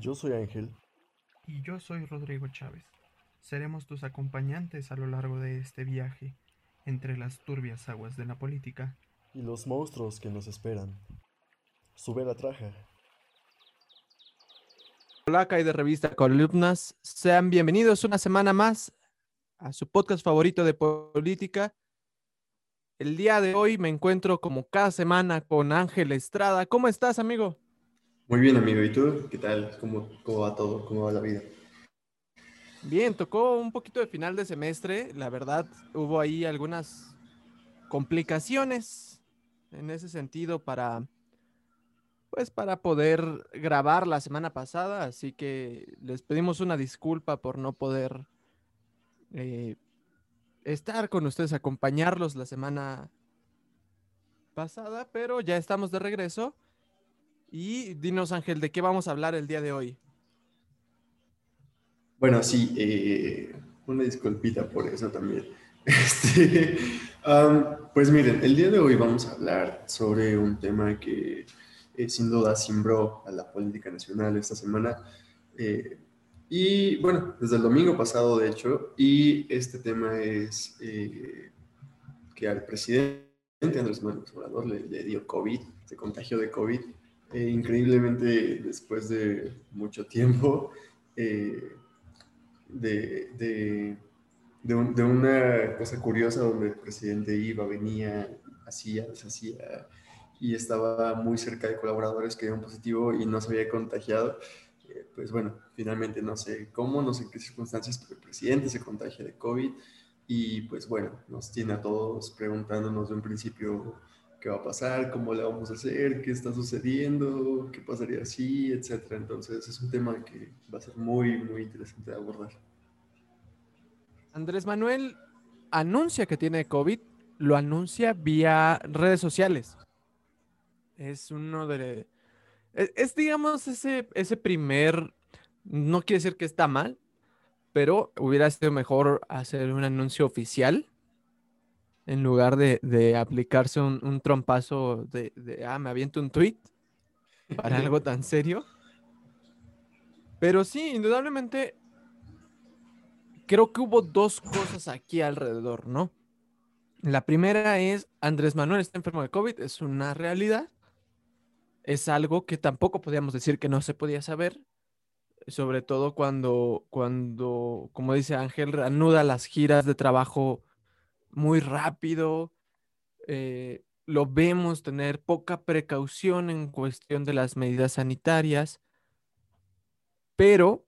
Yo soy Ángel. Y yo soy Rodrigo Chávez. Seremos tus acompañantes a lo largo de este viaje entre las turbias aguas de la política. Y los monstruos que nos esperan. Sube la traja. Hola, y de revista Columnas. Sean bienvenidos una semana más a su podcast favorito de política. El día de hoy me encuentro como cada semana con Ángel Estrada. ¿Cómo estás, amigo? Muy bien, amigo. ¿Y tú? ¿Qué tal? ¿Cómo, cómo va todo? ¿Cómo va la vida? Bien, tocó un poquito de final de semestre. La verdad, hubo ahí algunas complicaciones en ese sentido para, pues, para poder grabar la semana pasada. Así que les pedimos una disculpa por no poder eh, estar con ustedes, acompañarlos la semana pasada, pero ya estamos de regreso. Y dinos, Ángel, ¿de qué vamos a hablar el día de hoy? Bueno, sí, eh, una disculpita por eso también. Este, pues miren, el día de hoy vamos a hablar sobre un tema que eh, sin duda simbró a la política nacional esta semana. Eh, y bueno, desde el domingo pasado, de hecho, y este tema es que al presidente Andrés Manuel Obrador le dio COVID, se contagió de COVID eh, increíblemente, después de mucho tiempo, eh, de, de, de, una cosa curiosa donde el presidente iba, venía, hacía, deshacía y estaba muy cerca de colaboradores que eran positivo y no se había contagiado. Eh, pues bueno, finalmente no sé cómo, no sé en qué circunstancias, pero el presidente se contagia de COVID y pues bueno, nos tiene a todos preguntándonos de un principio qué va a pasar, cómo le vamos a hacer, qué está sucediendo, qué pasaría así, etcétera. Entonces es un tema que va a ser muy, muy interesante de abordar. Andrés Manuel anuncia que tiene COVID, lo anuncia vía redes sociales. Es uno de... Es, digamos, ese, ese primer... No quiere decir que está mal, pero hubiera sido mejor hacer un anuncio oficial en lugar de, aplicarse un, trompazo de, ah, me aviento un tweet para algo tan serio. Pero sí, indudablemente, creo que hubo dos cosas aquí alrededor, ¿no? La primera es, Andrés Manuel está enfermo de COVID, es una realidad. Es algo que tampoco podíamos decir que no se podía saber, sobre todo cuando, cuando como dice Ángel, reanuda las giras de trabajo muy rápido. Eh, lo vemos tener poca precaución en cuestión de las medidas sanitarias, pero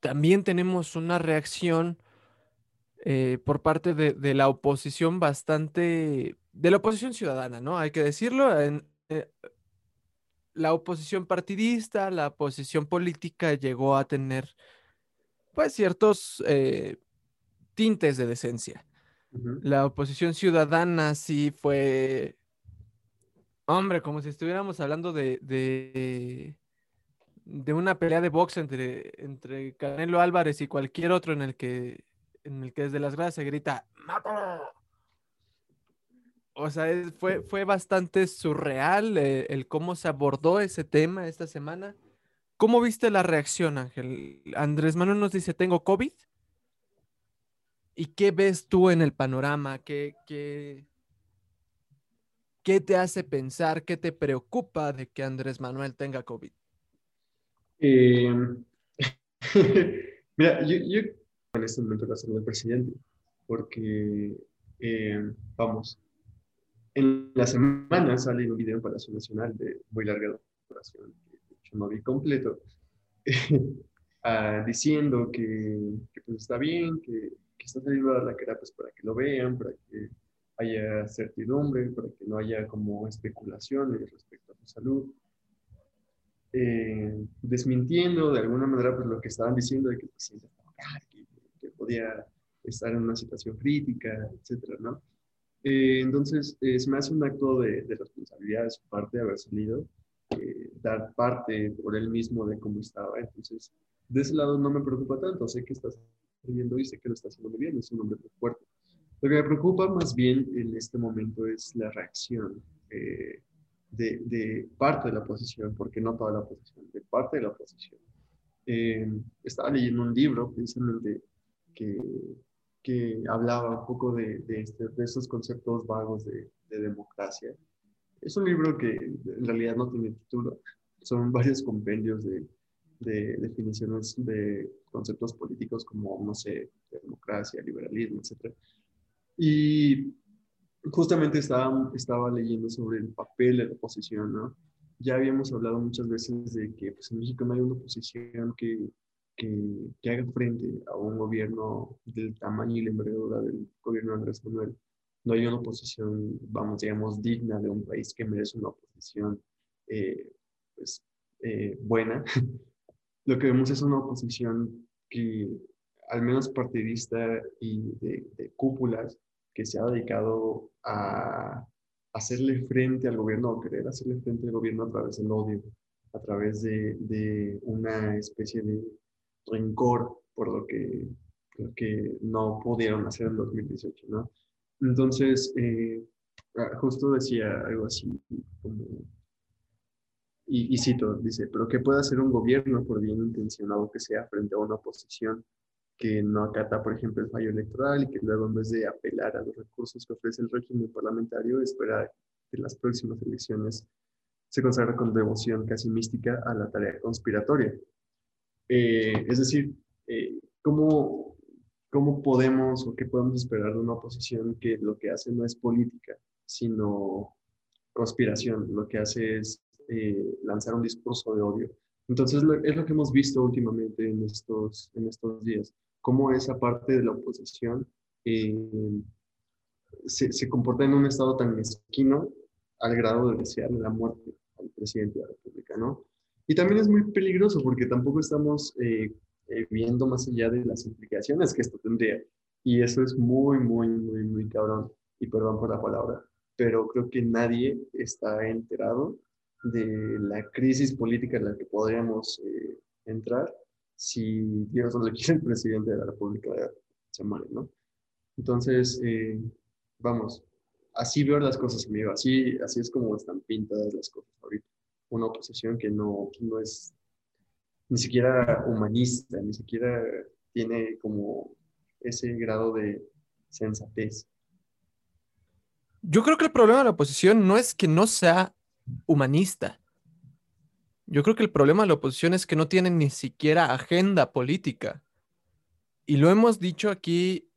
también tenemos una reacción eh, por parte de, la oposición bastante, de la oposición ciudadana, ¿no? Hay que decirlo, eh, la oposición partidista, la oposición política llegó a tener, pues, ciertos tintes de decencia. La oposición ciudadana sí fue, hombre, como si estuviéramos hablando de, de, una pelea de box entre, entre Canelo Álvarez y cualquier otro en el que, en el que desde las gradas se grita, ¡Mátalo! O sea, fue, fue bastante surreal eh, el cómo se abordó ese tema esta semana. ¿Cómo viste la reacción, Ángel? Andrés Manuel nos dice, tengo COVID. ¿Y qué ves tú en el panorama? ¿Qué, qué, qué te hace pensar, qué te preocupa de que Andrés Manuel tenga COVID? Em, mira, yo, yo, en este momento la salud del presidente, porque, em, vamos, en la semana sale un video en Palacio Nacional de muy larga duración, yo no vi completo, ah, diciendo que, que, pues está bien, que que está saliendo la cara pues para que lo vean, para que haya certidumbre, para que no haya como especulaciones respecto a su salud. Eh, desmintiendo de alguna manera pues lo que estaban diciendo de que el presidente que, que, podía estar en una situación crítica, etcétera, ¿no? Eh, entonces, eh, se me hace un acto de, de, responsabilidad de su parte haber salido, dar parte por él mismo de cómo estaba. Entonces, de ese lado no me preocupa tanto, sé que estás y sé que lo está haciendo muy bien, es un hombre muy fuerte. Lo que me preocupa más bien en este momento es la reacción. Eh, de, de, parte de la oposición, porque no toda la oposición, de parte de la oposición. Eh, estaba leyendo un libro precisamente que, que hablaba un poco de, de, este, de estos conceptos vagos de, de, democracia. Es un libro que en realidad no tiene título, son varios compendios de, de definiciones de conceptos políticos como, no sé, democracia, liberalismo, etc. Y justamente estaba, estaba leyendo sobre el papel de la oposición, ¿no? Ya habíamos hablado muchas veces de que pues, en México no hay una oposición que, que, que, haga frente a un gobierno del tamaño y la envergadura del gobierno de Andrés Manuel. No hay una oposición, vamos, digamos, digna de un país que merece una oposición eh, pues, eh, buena. Lo que vemos es una oposición que, al menos partidista y de, de cúpulas, que se ha dedicado a hacerle frente al gobierno o querer hacerle frente al gobierno a través del odio, a través de, de una especie de rencor por lo que, lo que no pudieron hacer en 2018, ¿no? Entonces, eh, ah, justo decía algo así, como, y, cito, dice, pero ¿qué puede hacer un gobierno, por bien intencionado que sea, frente a una oposición que no acata, por ejemplo, el fallo electoral y que luego en vez de apelar a los recursos que ofrece el régimen parlamentario, espera que las próximas elecciones se consagra con devoción casi mística a la tarea conspiratoria. Eh, es decir, eh, ¿cómo, ¿cómo podemos o qué podemos esperar de una oposición que lo que hace no es política, sino conspiración? Lo que hace es eh, lanzar un discurso de odio. Entonces, es lo que hemos visto últimamente en estos, en estos días cómo esa parte de la oposición eh, se, se, comporta en un estado tan mezquino al grado de desearle la muerte al presidente de la República, ¿no? Y también es muy peligroso porque tampoco estamos eh, eh, viendo más allá de las implicaciones que esto tendría. Y eso es muy, muy, muy, muy cabrón. Y perdón por la palabra, pero creo que nadie está enterado de la crisis política en la que podríamos eh, entrar si Dios no le quiere el presidente de la República se muere, ¿no? Entonces, eh, vamos, así veo las cosas, amigo, así, así es como están pintadas las cosas ahorita. Una oposición que no, no es ni siquiera humanista, ni siquiera tiene como ese grado de sensatez. Yo creo que el problema de la oposición no es que no sea humanista. Yo creo que el problema de la oposición es que no tienen ni siquiera agenda política. Y lo hemos dicho aquí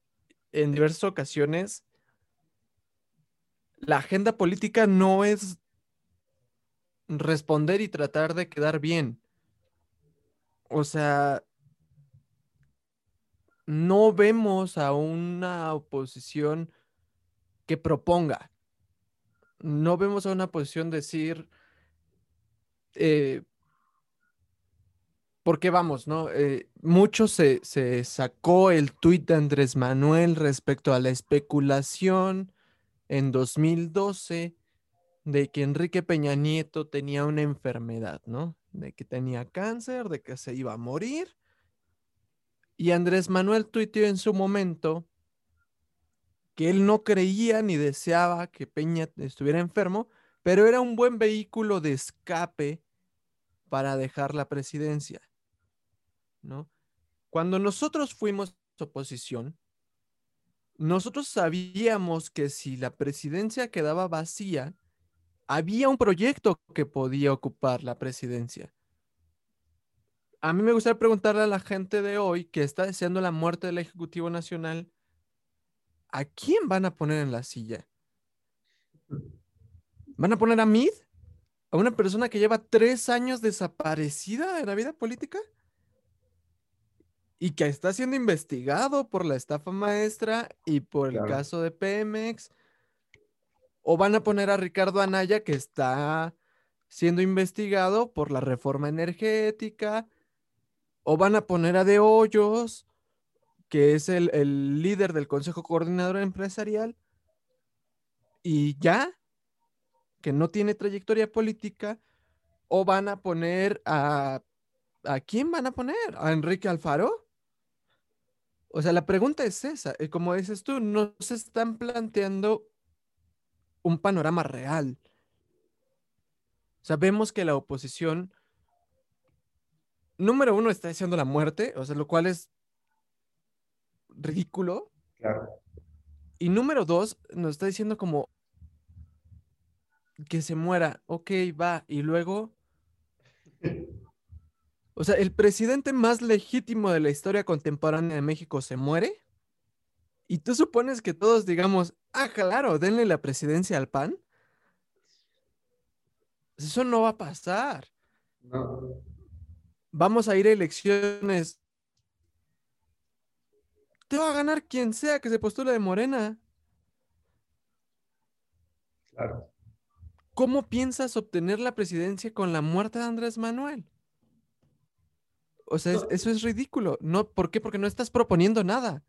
en diversas ocasiones. La agenda política no es responder y tratar de quedar bien. O sea, no vemos a una oposición que proponga. No vemos a una oposición decir, eh, porque vamos, ¿no? Eh, mucho se, se, sacó el tuit de Andrés Manuel respecto a la especulación en 2012 de que Enrique Peña Nieto tenía una enfermedad, ¿no? De que tenía cáncer, de que se iba a morir. Y Andrés Manuel tuiteó en su momento que él no creía ni deseaba que Peña estuviera enfermo, pero era un buen vehículo de escape para dejar la presidencia, ¿no? Cuando nosotros fuimos oposición, nosotros sabíamos que si la presidencia quedaba vacía, había un proyecto que podía ocupar la presidencia. A mí me gustaría preguntarle a la gente de hoy que está deseando la muerte del Ejecutivo Nacional, ¿a quién van a poner en la silla? ¿Van a poner a Mid? a una persona que lleva tres años desaparecida de la vida política y que está siendo investigado por la estafa maestra y por el caso de Pemex. O van a poner a Ricardo Anaya que está siendo investigado por la reforma energética. O van a poner a De Hoyos, que es el, el líder del Consejo Coordinador Empresarial. Y ya, que no tiene trayectoria política, o van a poner a... ¿A quién van a poner? ¿A Enrique Alfaro? O sea, la pregunta es esa. Como dices tú, no se están planteando un panorama real. sea, vemos que la oposición, número uno, está deseando la muerte, o sea, lo cual es ridículo. Claro. Y número dos, nos está diciendo como que se muera, ok, va, y luego... O sea, el presidente más legítimo de la historia contemporánea de México se muere. Y tú supones que todos digamos, ah, claro, denle la presidencia al PAN. Eso no va a pasar. No. Vamos a ir a elecciones. Te va a ganar quien sea que se postule de Morena. Claro. ¿Cómo piensas obtener la presidencia con la muerte de Andrés Manuel? O sea, es- eso es ridículo. No, ¿por qué? Porque no estás proponiendo nada.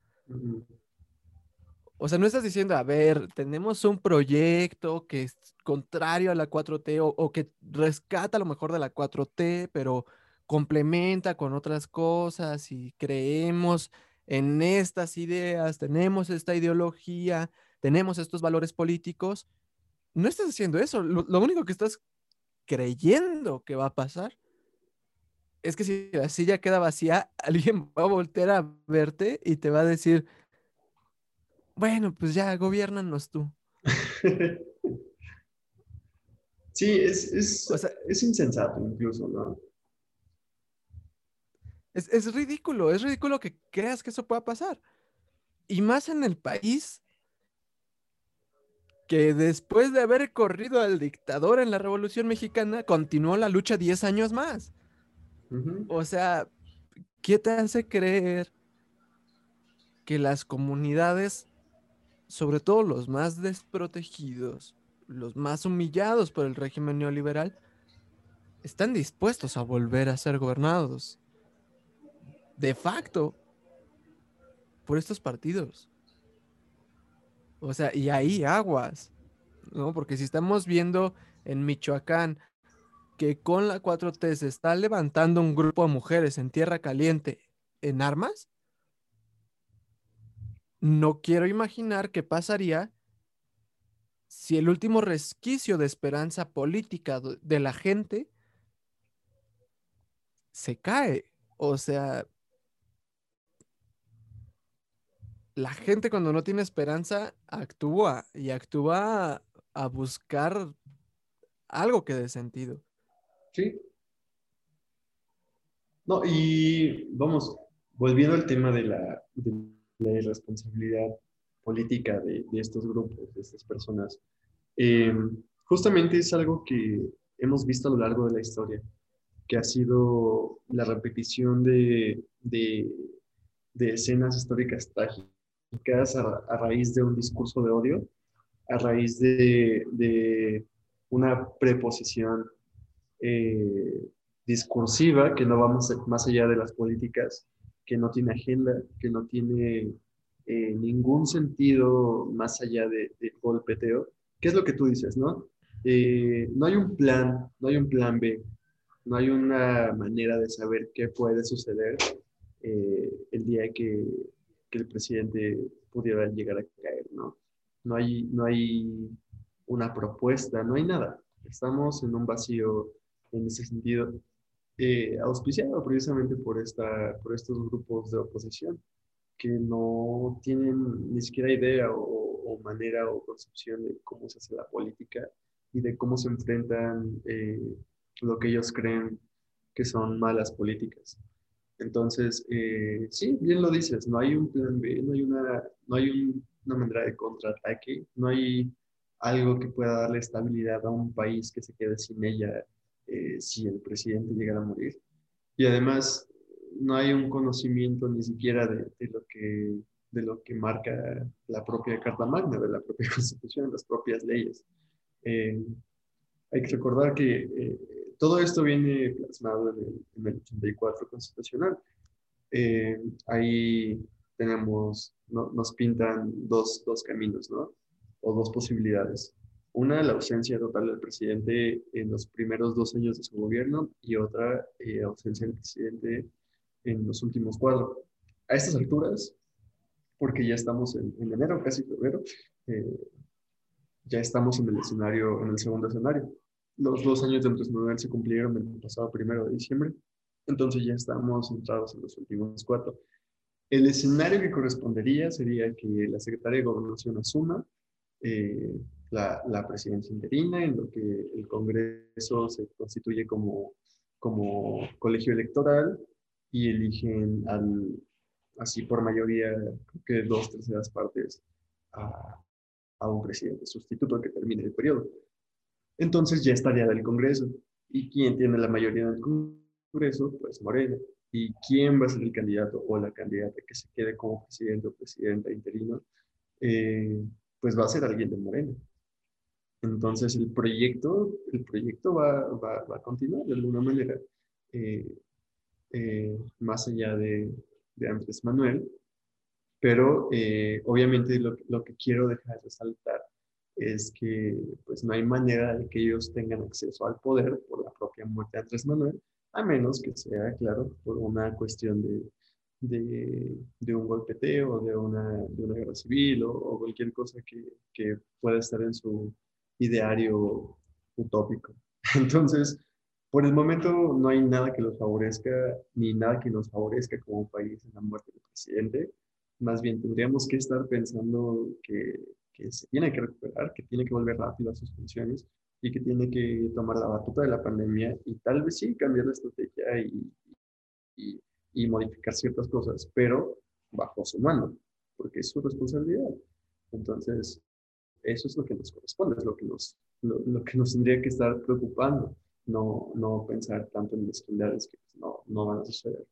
O sea, no estás diciendo, a ver, tenemos un proyecto que es contrario a la 4T o, o que rescata lo mejor de la 4T, pero complementa con otras cosas y creemos en estas ideas, tenemos esta ideología, tenemos estos valores políticos. No estás haciendo eso. Lo, lo único que estás creyendo que va a pasar es que si la silla queda vacía, alguien va a voltear a verte y te va a decir, bueno, pues ya, gobiernanos tú. Sí, es, es, O sea- es insensato incluso, ¿no? Es, es ridículo, es ridículo que creas que eso pueda pasar. Y más en el país que después de haber corrido al dictador en la Revolución Mexicana, continuó la lucha 10 años más. O sea, ¿qué te hace creer que las comunidades, sobre todo los más desprotegidos, los más humillados por el régimen neoliberal, están dispuestos a volver a ser gobernados de facto por estos partidos? O sea, y ahí aguas, ¿no? Porque si estamos viendo en Michoacán que con la 4T se está levantando un grupo de mujeres en tierra caliente en armas, no quiero imaginar qué pasaría si el último resquicio de esperanza política de la gente se cae. O sea, la gente cuando no tiene esperanza actúa y actúa a buscar algo que dé sentido. Sí. No, y vamos, volviendo al tema de la, de irresponsabilidad política de, estos grupos, de estas personas, eh, justamente es algo que hemos visto a lo largo de la historia, que ha sido la repetición de, de, de escenas históricas trágicas a, a raíz de un discurso de odio, a raíz de, de una preposición eh, discursiva que no va más, allá de las políticas, que no tiene agenda, que no tiene eh, ningún sentido más allá de, de, golpeteo. ¿Qué es lo que tú dices, no? Eh, no hay un plan, no hay un plan B, no hay una manera de saber qué puede suceder eh, el día que, que, el presidente pudiera llegar a caer, ¿no? No hay, no hay una propuesta, no hay nada. Estamos en un vacío en ese sentido, eh, auspiciado precisamente por, esta, por estos grupos de oposición que no tienen ni siquiera idea o, manera o concepción de cómo se hace la política y de cómo se enfrentan eh, lo que ellos creen que son malas políticas. Entonces, eh, sí, bien lo dices, no hay un plan B, no hay una, no hay un, una manera de contraataque, no hay algo que pueda darle estabilidad a un país que se quede sin ella eh, si el presidente llegara a morir. Y además, no hay un conocimiento ni siquiera de, de, lo que, de lo que marca la propia Carta Magna, de la propia Constitución, las propias leyes. Eh, hay que recordar que eh, todo esto viene plasmado en el, en el 84 Constitucional. Eh, ahí tenemos, no, nos pintan dos, dos caminos, ¿no? O dos posibilidades. Una, la ausencia total del presidente en los primeros dos años de su gobierno y otra, eh, ausencia del presidente en los últimos cuatro. A estas alturas, porque ya estamos en, en enero, casi febrero, eh, ya estamos en el escenario, en el segundo escenario. Los dos años de Andrés Manuel se cumplieron el pasado primero de diciembre, entonces ya estamos entrados en los últimos cuatro. El escenario que correspondería sería que la Secretaría de Gobernación asuma eh, la, la, presidencia interina, en lo que el Congreso se constituye como, como colegio electoral y eligen al, así por mayoría, creo que dos terceras partes, a, a un presidente sustituto que termine el periodo. Entonces ya estaría del Congreso. ¿Y quién tiene la mayoría del Congreso? Pues Morena. ¿Y quién va a ser el candidato o la candidata que se quede como presidente o presidenta interino? Eh, pues va a ser alguien de Morena. Entonces el proyecto, el proyecto va, va, va a continuar de alguna manera. Eh, eh, más allá de, de, Andrés Manuel, pero obviamente lo, lo, que quiero dejar resaltar es que pues no hay manera de que ellos tengan acceso al poder por la propia muerte de Andrés Manuel, a menos que sea, claro, por una cuestión de, de, un golpeteo, de una, de una guerra civil o, o cualquier cosa que, que, pueda estar en su ideario utópico. Entonces, por el momento no hay nada que los favorezca, ni nada que nos favorezca como país en la muerte del presidente. Más bien tendríamos que estar pensando que que se tiene que recuperar, que tiene que volver rápido a sus funciones y que tiene que tomar la batuta de la pandemia y tal vez sí cambiar la estrategia y, y, y modificar ciertas cosas, pero bajo su mano, porque es su responsabilidad. Entonces, eso es lo que nos corresponde, es lo que nos, lo, lo que nos tendría que estar preocupando, no, no pensar tanto en mezquindades que no, no van a suceder.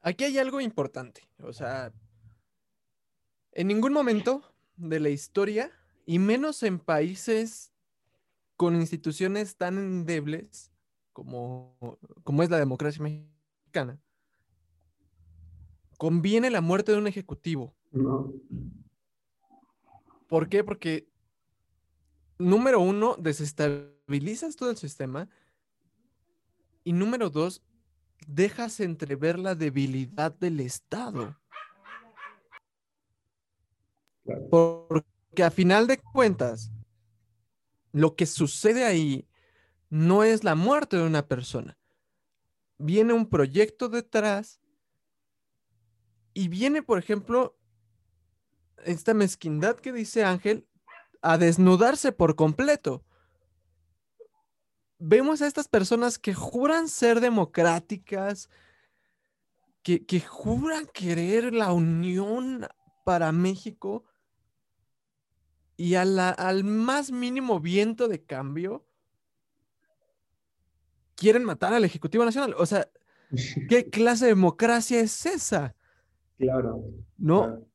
Aquí hay algo importante, o sea, en ningún momento de la historia, y menos en países con instituciones tan endebles como, como es la democracia mexicana, conviene la muerte de un ejecutivo. No. ¿Por qué? Porque, número uno, desestabilizas todo el sistema. Y número dos, dejas entrever la debilidad del Estado. Porque a final de cuentas, lo que sucede ahí no es la muerte de una persona. Viene un proyecto detrás y viene, por ejemplo, esta mezquindad que dice Ángel, a desnudarse por completo. Vemos a estas personas que juran ser democráticas, que, que juran querer la unión para México y al más mínimo viento de cambio, quieren matar al Ejecutivo Nacional. O sea, ¿qué clase de democracia es esa? Claro. ¿No? Claro.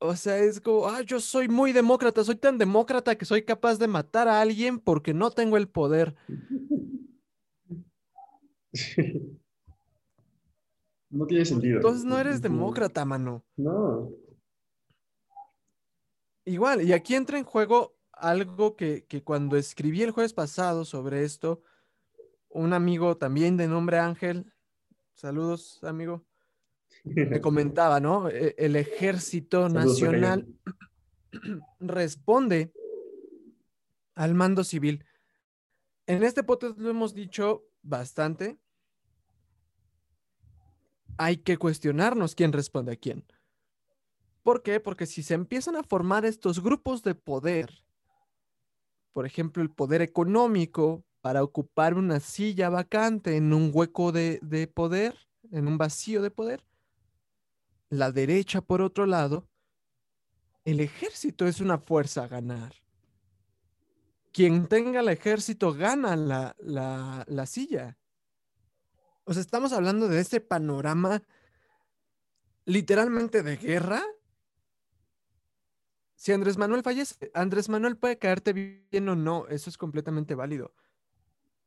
O sea, es como, ah, yo soy muy demócrata, soy tan demócrata que soy capaz de matar a alguien porque no tengo el poder. No tiene sentido. Entonces no eres demócrata, mano. No. Igual, y aquí entra en juego algo que, que, cuando escribí el jueves pasado sobre esto, un amigo también de nombre Ángel, saludos amigo, me comentaba, ¿no? E, el ejército nacional responde al mando civil. En este podcast lo hemos dicho bastante. Hay que cuestionarnos quién responde a quién. ¿Por qué? Porque si se empiezan a formar estos grupos de poder, por ejemplo, el poder económico para ocupar una silla vacante en un hueco de, de poder, en un vacío de poder, la derecha, por otro lado, el ejército es una fuerza a ganar. Quien tenga el ejército gana la, la, la silla. O sea, estamos hablando de este panorama literalmente de guerra si Andrés Manuel fallece, Andrés Manuel puede caerte bien o no, eso es completamente válido.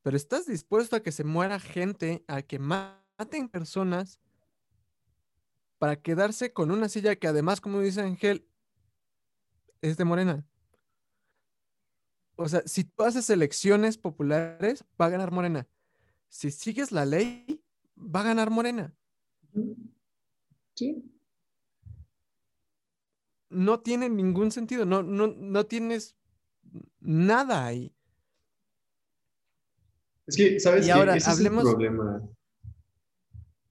Pero ¿estás dispuesto a que se muera gente, a que maten personas para quedarse con una silla que además, como dice Ángel, es de Morena? O sea, si tú haces elecciones populares, va a ganar Morena. Si sigues la ley, va a ganar Morena. Sí no tiene ningún sentido, no, no, no tienes nada ahí. Es que, ¿sabes Y ahora Ese hablemos- es el problema.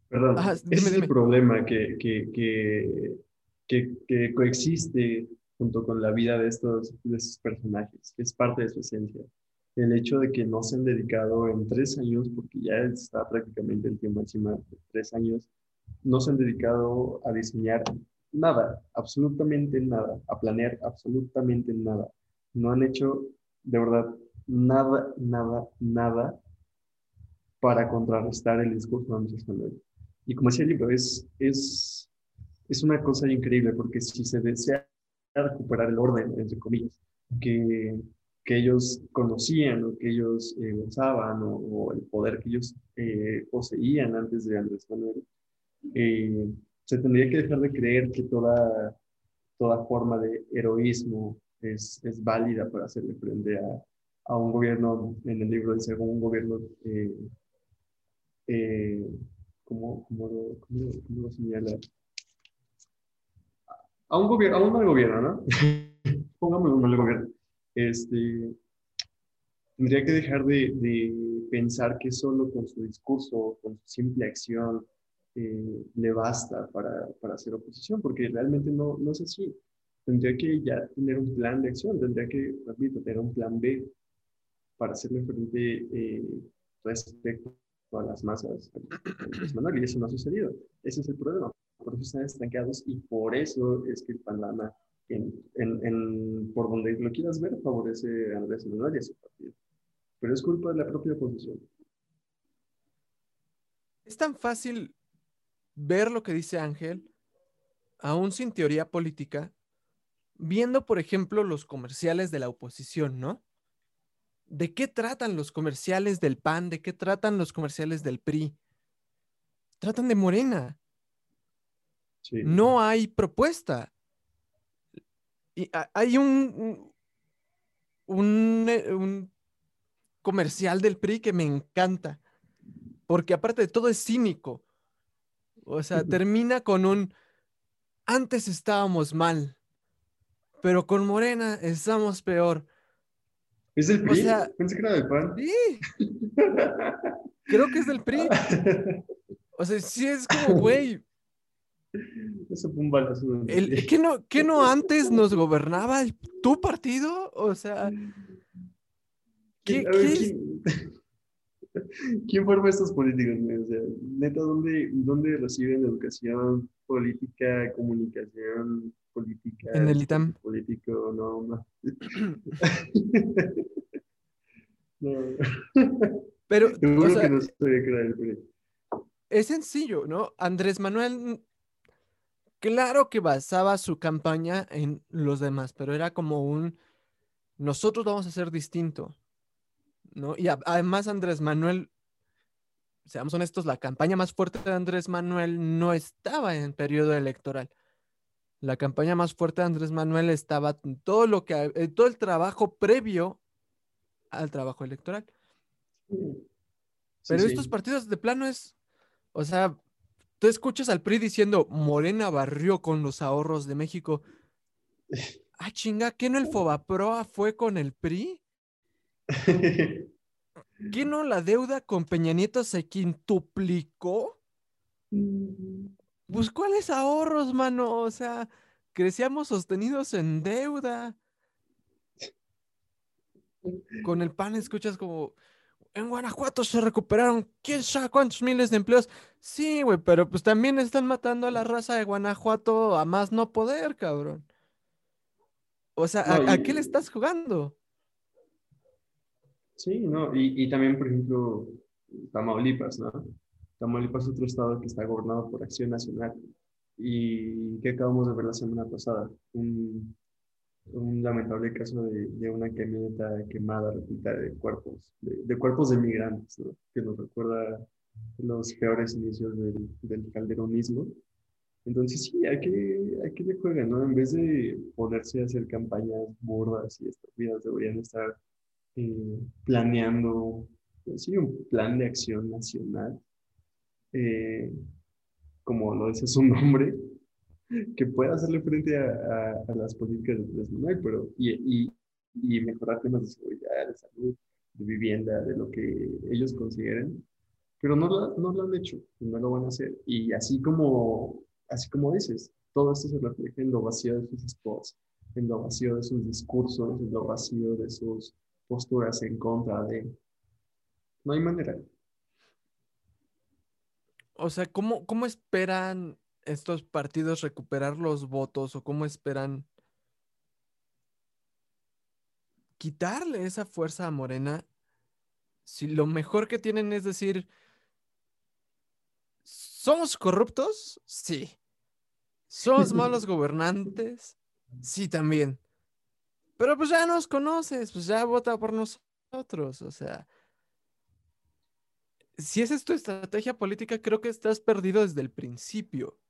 Perdón, Ajá, ese dime, es el dime. problema que, que, que, que, que coexiste junto con la vida de estos, de estos personajes, que es parte de su esencia. El hecho de que no se han dedicado en tres años, porque ya está prácticamente el tiempo encima de tres años, no se han dedicado a diseñar nada, absolutamente nada, a planear absolutamente nada. No han hecho, de verdad, nada, nada, nada para contrarrestar el discurso de Andrés Manuel. Y como decía el libro, es, es, es una cosa increíble, porque si se desea recuperar el orden, entre comillas, que, que ellos conocían o que ellos eh, gozaban o, el poder que ellos eh, poseían antes de Andrés Manuel, eh, se tendría que dejar de creer que toda, toda forma de heroísmo es, es válida para hacerle frente a, a un gobierno, en el libro dice, un gobierno, eh, eh, ¿cómo, cómo lo, cómo lo- cómo lo señala? A un gobierno, a un mal gobierno, ¿no? Pongámoslo un mal gobierno. Este, tendría que dejar de, de pensar que solo con su discurso, con su simple acción, eh, le basta para, para hacer oposición, porque realmente no, no es así. Tendría que ya tener un plan de acción, tendría que, repito, tener un plan B para hacerle frente eh, respecto a las masas Manuel, y eso no ha sucedido. Ese es el problema. Por eso están estancados y por eso es que el panorama, en, en, en- por donde lo quieras ver, favorece a Andrés Manuel y a su partido. Pero es culpa de la propia oposición. Es tan fácil ver lo que dice Ángel, aún sin teoría política, viendo, por ejemplo, los comerciales de la oposición, ¿no? ¿De qué tratan los comerciales del PAN? ¿De qué tratan los comerciales del PRI? Tratan de Morena. Sí. No hay propuesta. Y ha- hay un, un, un comercial del PRI que me encanta, porque aparte de todo es cínico. O sea, termina con un, antes estábamos mal, pero con Morena estamos peor. ¿Es el O PRI? sea- Pensé que era del PAN. Sí, creo que es del PRI. O sea, sí es como, güey, Eso fue un balazo. el. ¿qué, no, ¿qué no antes nos gobernaba tu partido? O sea, ¿qué, ¿Quién- a ver, qué es? ¿quién, forma estos políticos? O sea, neta, ¿dónde, ¿dónde reciben educación política, comunicación política? En el ITAM. Político, no, no. no. Pero, o sea, que no es sencillo, ¿no? Andrés Manuel, claro que basaba su campaña en los demás, pero era como un, nosotros vamos a ser distinto, ¿no? Y a- además Andrés Manuel, seamos honestos, la campaña más fuerte de Andrés Manuel no estaba en periodo electoral. La campaña más fuerte de Andrés Manuel estaba todo lo que, eh, todo el trabajo previo al trabajo electoral. Pero sí. estos partidos de plano es, o sea, tú escuchas al PRI diciendo, Morena barrió con los ahorros de México. Ah, chinga, ¿qué no el Fobaproa fue con el PRI? ¿Qué no la deuda con Peña Nieto se quintuplicó? Pues, ¿cuáles ahorros, mano? O sea, crecíamos sostenidos en deuda. Con el PAN escuchas como, en Guanajuato se recuperaron quién sabe cuántos miles de empleos. Sí, güey, pero pues también están matando a la raza de Guanajuato a más no poder, cabrón. O sea, ¿a, No, a y- qué le estás jugando? Sí, no, y, y también, por ejemplo, Tamaulipas, ¿no? Tamaulipas es otro estado que está gobernado por Acción Nacional y que acabamos de ver la semana pasada, un, un lamentable caso de, de una camioneta quemada repleta de cuerpos, de, de cuerpos de migrantes, ¿no? Que nos recuerda los peores inicios del, del calderonismo. Entonces sí, hay que, hay que le jueguen, ¿no? En vez de ponerse a hacer campañas burdas y estúpidas, deberían estar eh, planeando, pues sí, un plan de acción nacional, eh, como lo dice su nombre, que pueda hacerle frente a, a- a las políticas de Andrés Manuel, pero y, y, y mejorar temas de seguridad, de salud, vivienda, de lo que ellos consideren, pero no no lo han hecho, no lo van a hacer. Y así como, así como dices, todo esto se refleja en lo vacío de sus spots, en lo vacío de sus discursos, en lo vacío de sus posturas en contra de... No hay manera. O sea, ¿cómo, cómo esperan estos partidos recuperar los votos o cómo esperan quitarle esa fuerza a Morena si lo mejor que tienen es decir, ¿somos corruptos? Sí. ¿Somos malos gobernantes? Sí, también. Pero pues ya nos conoces, pues ya vota por nosotros, o sea. Si esa es tu estrategia política, creo que estás perdido desde el principio.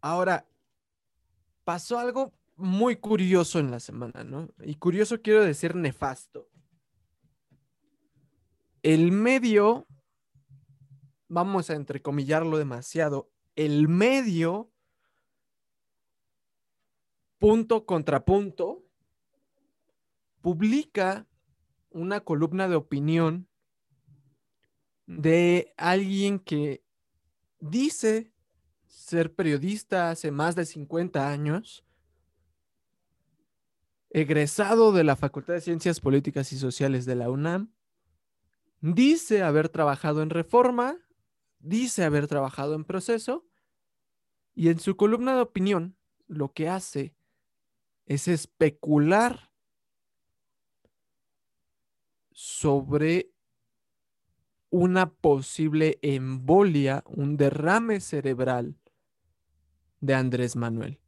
Ahora, pasó algo muy curioso en la semana, ¿no? Y curioso quiero decir nefasto. El medio, vamos a entrecomillarlo demasiado, el medio, punto contra punto, publica una columna de opinión de alguien que dice ser periodista hace más de 50 años, egresado de la Facultad de Ciencias Políticas y Sociales de la UNAM, dice haber trabajado en reforma, dice haber trabajado en proceso, y en su columna de opinión lo que hace es especular sobre una posible embolia, un derrame cerebral de Andrés Manuel.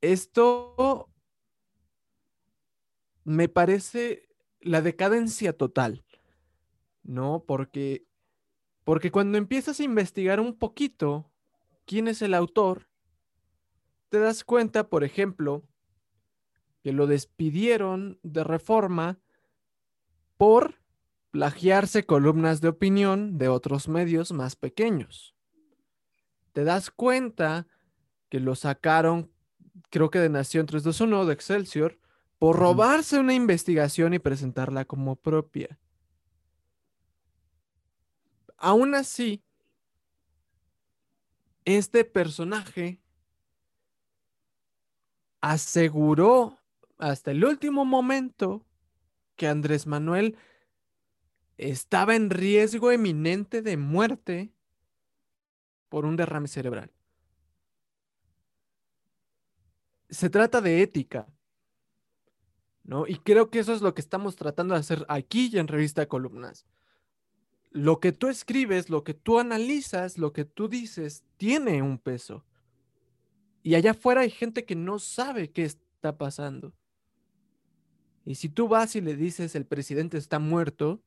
Esto me parece la decadencia total, ¿no? Porque, porque cuando empiezas a investigar un poquito quién es el autor, te das cuenta, por ejemplo, que lo despidieron de reforma por plagiarse columnas de opinión de otros medios más pequeños. Te das cuenta que lo sacaron, creo que de Nación 321 de Excelsior, por robarse una investigación y presentarla como propia. Aún así, este personaje aseguró hasta el último momento que Andrés Manuel estaba en riesgo eminente de muerte por un derrame cerebral. Se trata de ética, ¿no? Y creo que eso es lo que estamos tratando de hacer aquí y en Revista Columnas. Lo que tú escribes, lo que tú analizas, lo que tú dices, tiene un peso. Y allá afuera hay gente que no sabe qué está pasando. Y si tú vas y le dices el presidente está muerto,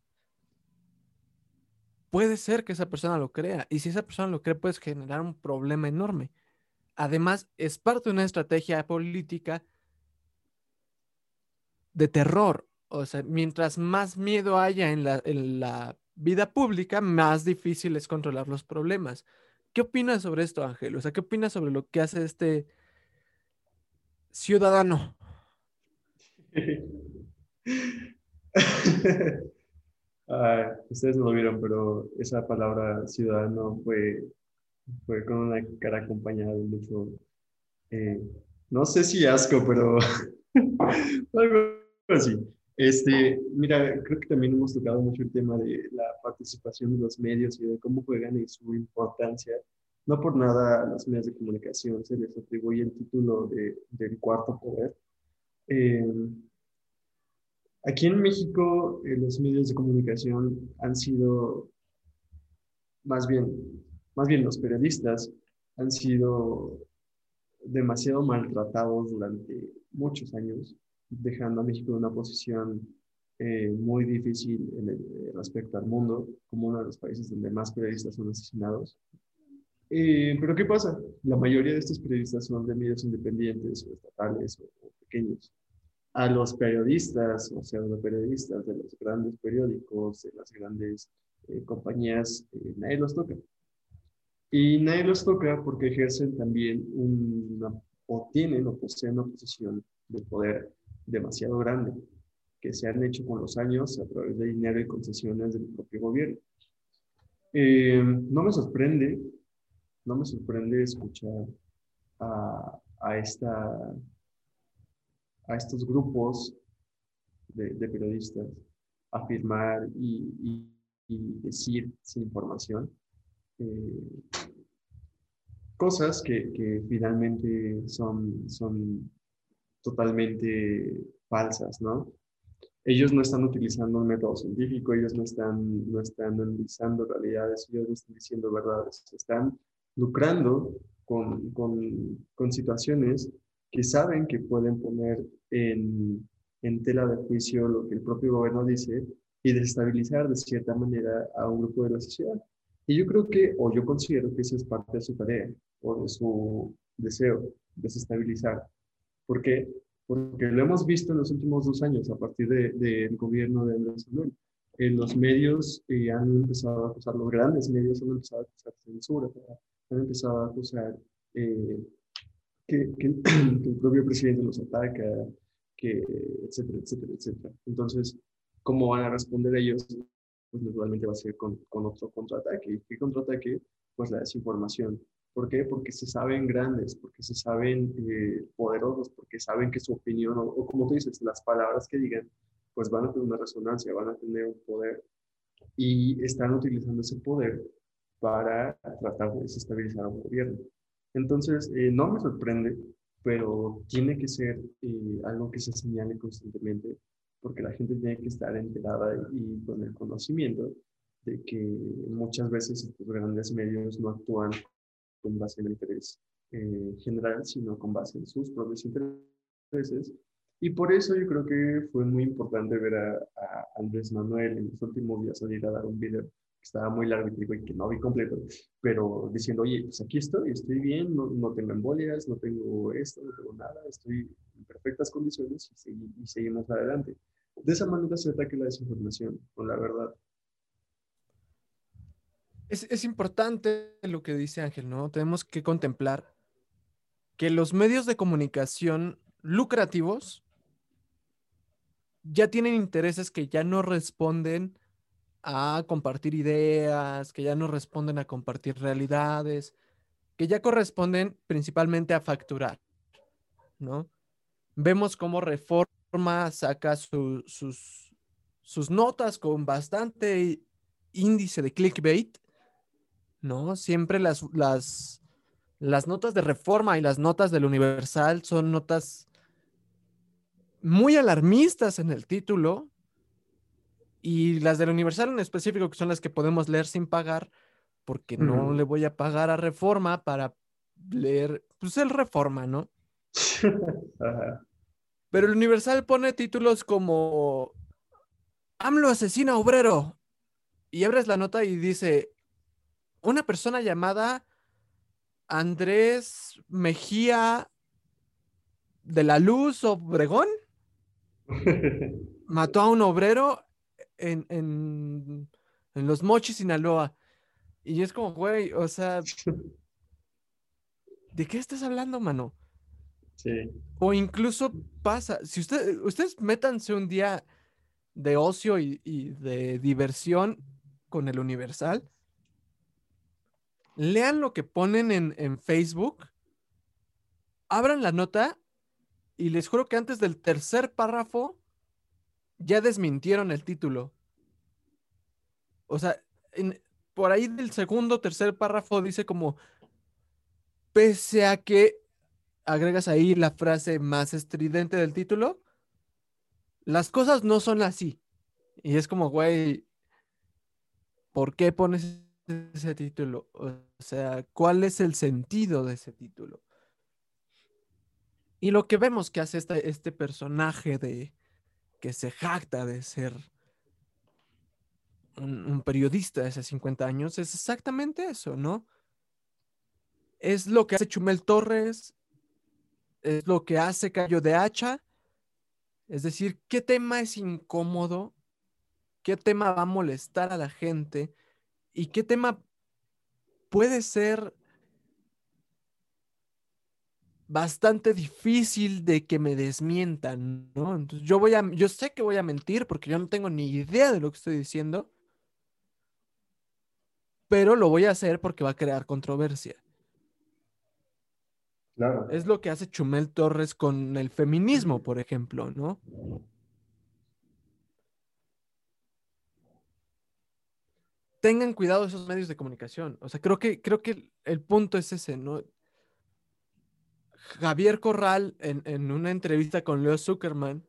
puede ser que esa persona lo crea. Y si esa persona lo cree, puedes generar un problema enorme. Además, es parte de una estrategia política de terror. O sea, mientras más miedo haya en la, en la vida pública, más difícil es controlar los problemas. ¿Qué opinas sobre esto, Ángel? O sea, ¿qué opinas sobre lo que hace este ciudadano? ustedes no lo vieron, pero esa palabra ciudadano fue, fue con una cara acompañada de mucho, eh, no sé si asco, pero algo así. Este, mira, creo que también hemos tocado mucho el tema de la participación de los medios y de cómo juegan y su importancia. No por nada a los medios de comunicación se les atribuye el título de, del cuarto poder. Eh, Aquí en México, eh, los medios de comunicación han sido, más bien, más bien los periodistas han sido demasiado maltratados durante muchos años, dejando a México en una posición eh, muy difícil en el, eh, respecto al mundo, como uno de los países donde más periodistas son asesinados. pero ¿qué pasa? La mayoría de estos periodistas son de medios independientes o estatales o pequeños a los periodistas o pseudo periodistas de los grandes periódicos, de las grandes eh, compañías, eh, nadie los toca. Y nadie los toca porque ejercen también una, o tienen o poseen una posición de poder demasiado grande que se han hecho con los años a través de dinero y concesiones del propio gobierno. Eh, no me sorprende, no me sorprende escuchar a, a, esta, a estos grupos de, periodistas afirmar y, decir sin información eh, cosas que, que, finalmente son, son totalmente falsas, ¿no? Ellos no están utilizando un método científico, ellos no están, no están analizando realidades, ellos no están diciendo verdades, están lucrando con, con, con situaciones que saben que pueden poner en, en tela de juicio lo que el propio gobierno dice y desestabilizar de cierta manera a un grupo de la sociedad. Y yo creo que, o yo considero que esa es parte de su tarea o de su deseo, desestabilizar. ¿Por qué? Porque lo hemos visto en los últimos dos años a partir del de, gobierno de Andrés Manuel. En los medios eh, han empezado a acusar, los grandes medios han empezado a acusar censura, han empezado a acusar eh, que, que, el propio presidente los ataca, que, etcétera, etcétera, etcétera. Entonces, ¿cómo van a responder ellos? Pues naturalmente va a ser con, con otro contraataque. ¿Y qué contraataque? Pues la desinformación. ¿Por qué? Porque se saben grandes, porque se saben eh, poderosos, porque saben que su opinión, o, como tú dices, las palabras que digan, pues van a tener una resonancia, van a tener un poder y están utilizando ese poder para tratar de desestabilizar a un gobierno. Entonces, eh, no me sorprende pero tiene que ser eh, algo que se señale constantemente porque la gente tiene que estar enterada y con el conocimiento de que muchas veces estos grandes medios no actúan con base en el interés eh, general, sino con base en sus propios intereses. Y por eso yo creo que fue muy importante ver a, a Andrés Manuel en los últimos días salir a dar un video estaba muy largo y que no vi completo, pero diciendo, oye, pues aquí estoy, estoy bien, no, no tengo embolias, no tengo esto, no tengo nada, estoy en perfectas condiciones y, seguimos adelante. De esa manera se ataque la desinformación, con la verdad. Es, es importante lo que dice Ángel, ¿no? Tenemos que contemplar que los medios de comunicación lucrativos ya tienen intereses que ya no responden a compartir ideas, que ya no responden a compartir realidades, que ya corresponden principalmente a facturar, ¿no? Vemos cómo Reforma saca sus, sus notas con bastante índice de clickbait, ¿no? Siempre las, las, las notas de Reforma y las notas del Universal son notas muy alarmistas en el título, y las del Universal en específico, que son las que podemos leer sin pagar, porque no le voy a pagar a Reforma para leer, pues el Reforma, ¿no? Pero el Universal pone títulos como AMLO asesina obrero. Y abres la nota y dice, una persona llamada Andrés Mejía de la Luz Obregón mató a un obrero en, en, en los Mochis, Sinaloa. Y es como, güey, o sea, ¿de qué estás hablando, mano? Sí. O incluso pasa, si usted, ustedes métanse un día de ocio y, y, de diversión con el Universal, lean lo que ponen en, Facebook, abran la nota y les juro que antes del tercer párrafo ya desmintieron el título. O sea, por ahí del segundo, tercer párrafo dice como, pese a que agregas ahí la frase más estridente del título, las cosas no son así. Y es como, güey, ¿por qué pones ese título? O sea, ¿cuál es el sentido de ese título? Y lo que vemos que hace este, este personaje de, que se jacta de ser un, periodista de hace 50 años, es exactamente eso, ¿no? Es lo que hace Chumel Torres, es lo que hace Cayo de Hacha, es decir, ¿qué tema es incómodo? ¿Qué tema va a molestar a la gente? ¿Y qué tema puede ser bastante difícil de que me desmientan, ¿no? Entonces yo voy a, yo sé que voy a mentir porque yo no tengo ni idea de lo que estoy diciendo, pero lo voy a hacer porque va a crear controversia. Claro. Es lo que hace Chumel Torres con el feminismo, por ejemplo, ¿no? Tengan cuidado esos medios de comunicación. O sea, creo que, creo que el punto es ese, ¿no? Javier Corral, en, en una entrevista con Leo Zuckerman,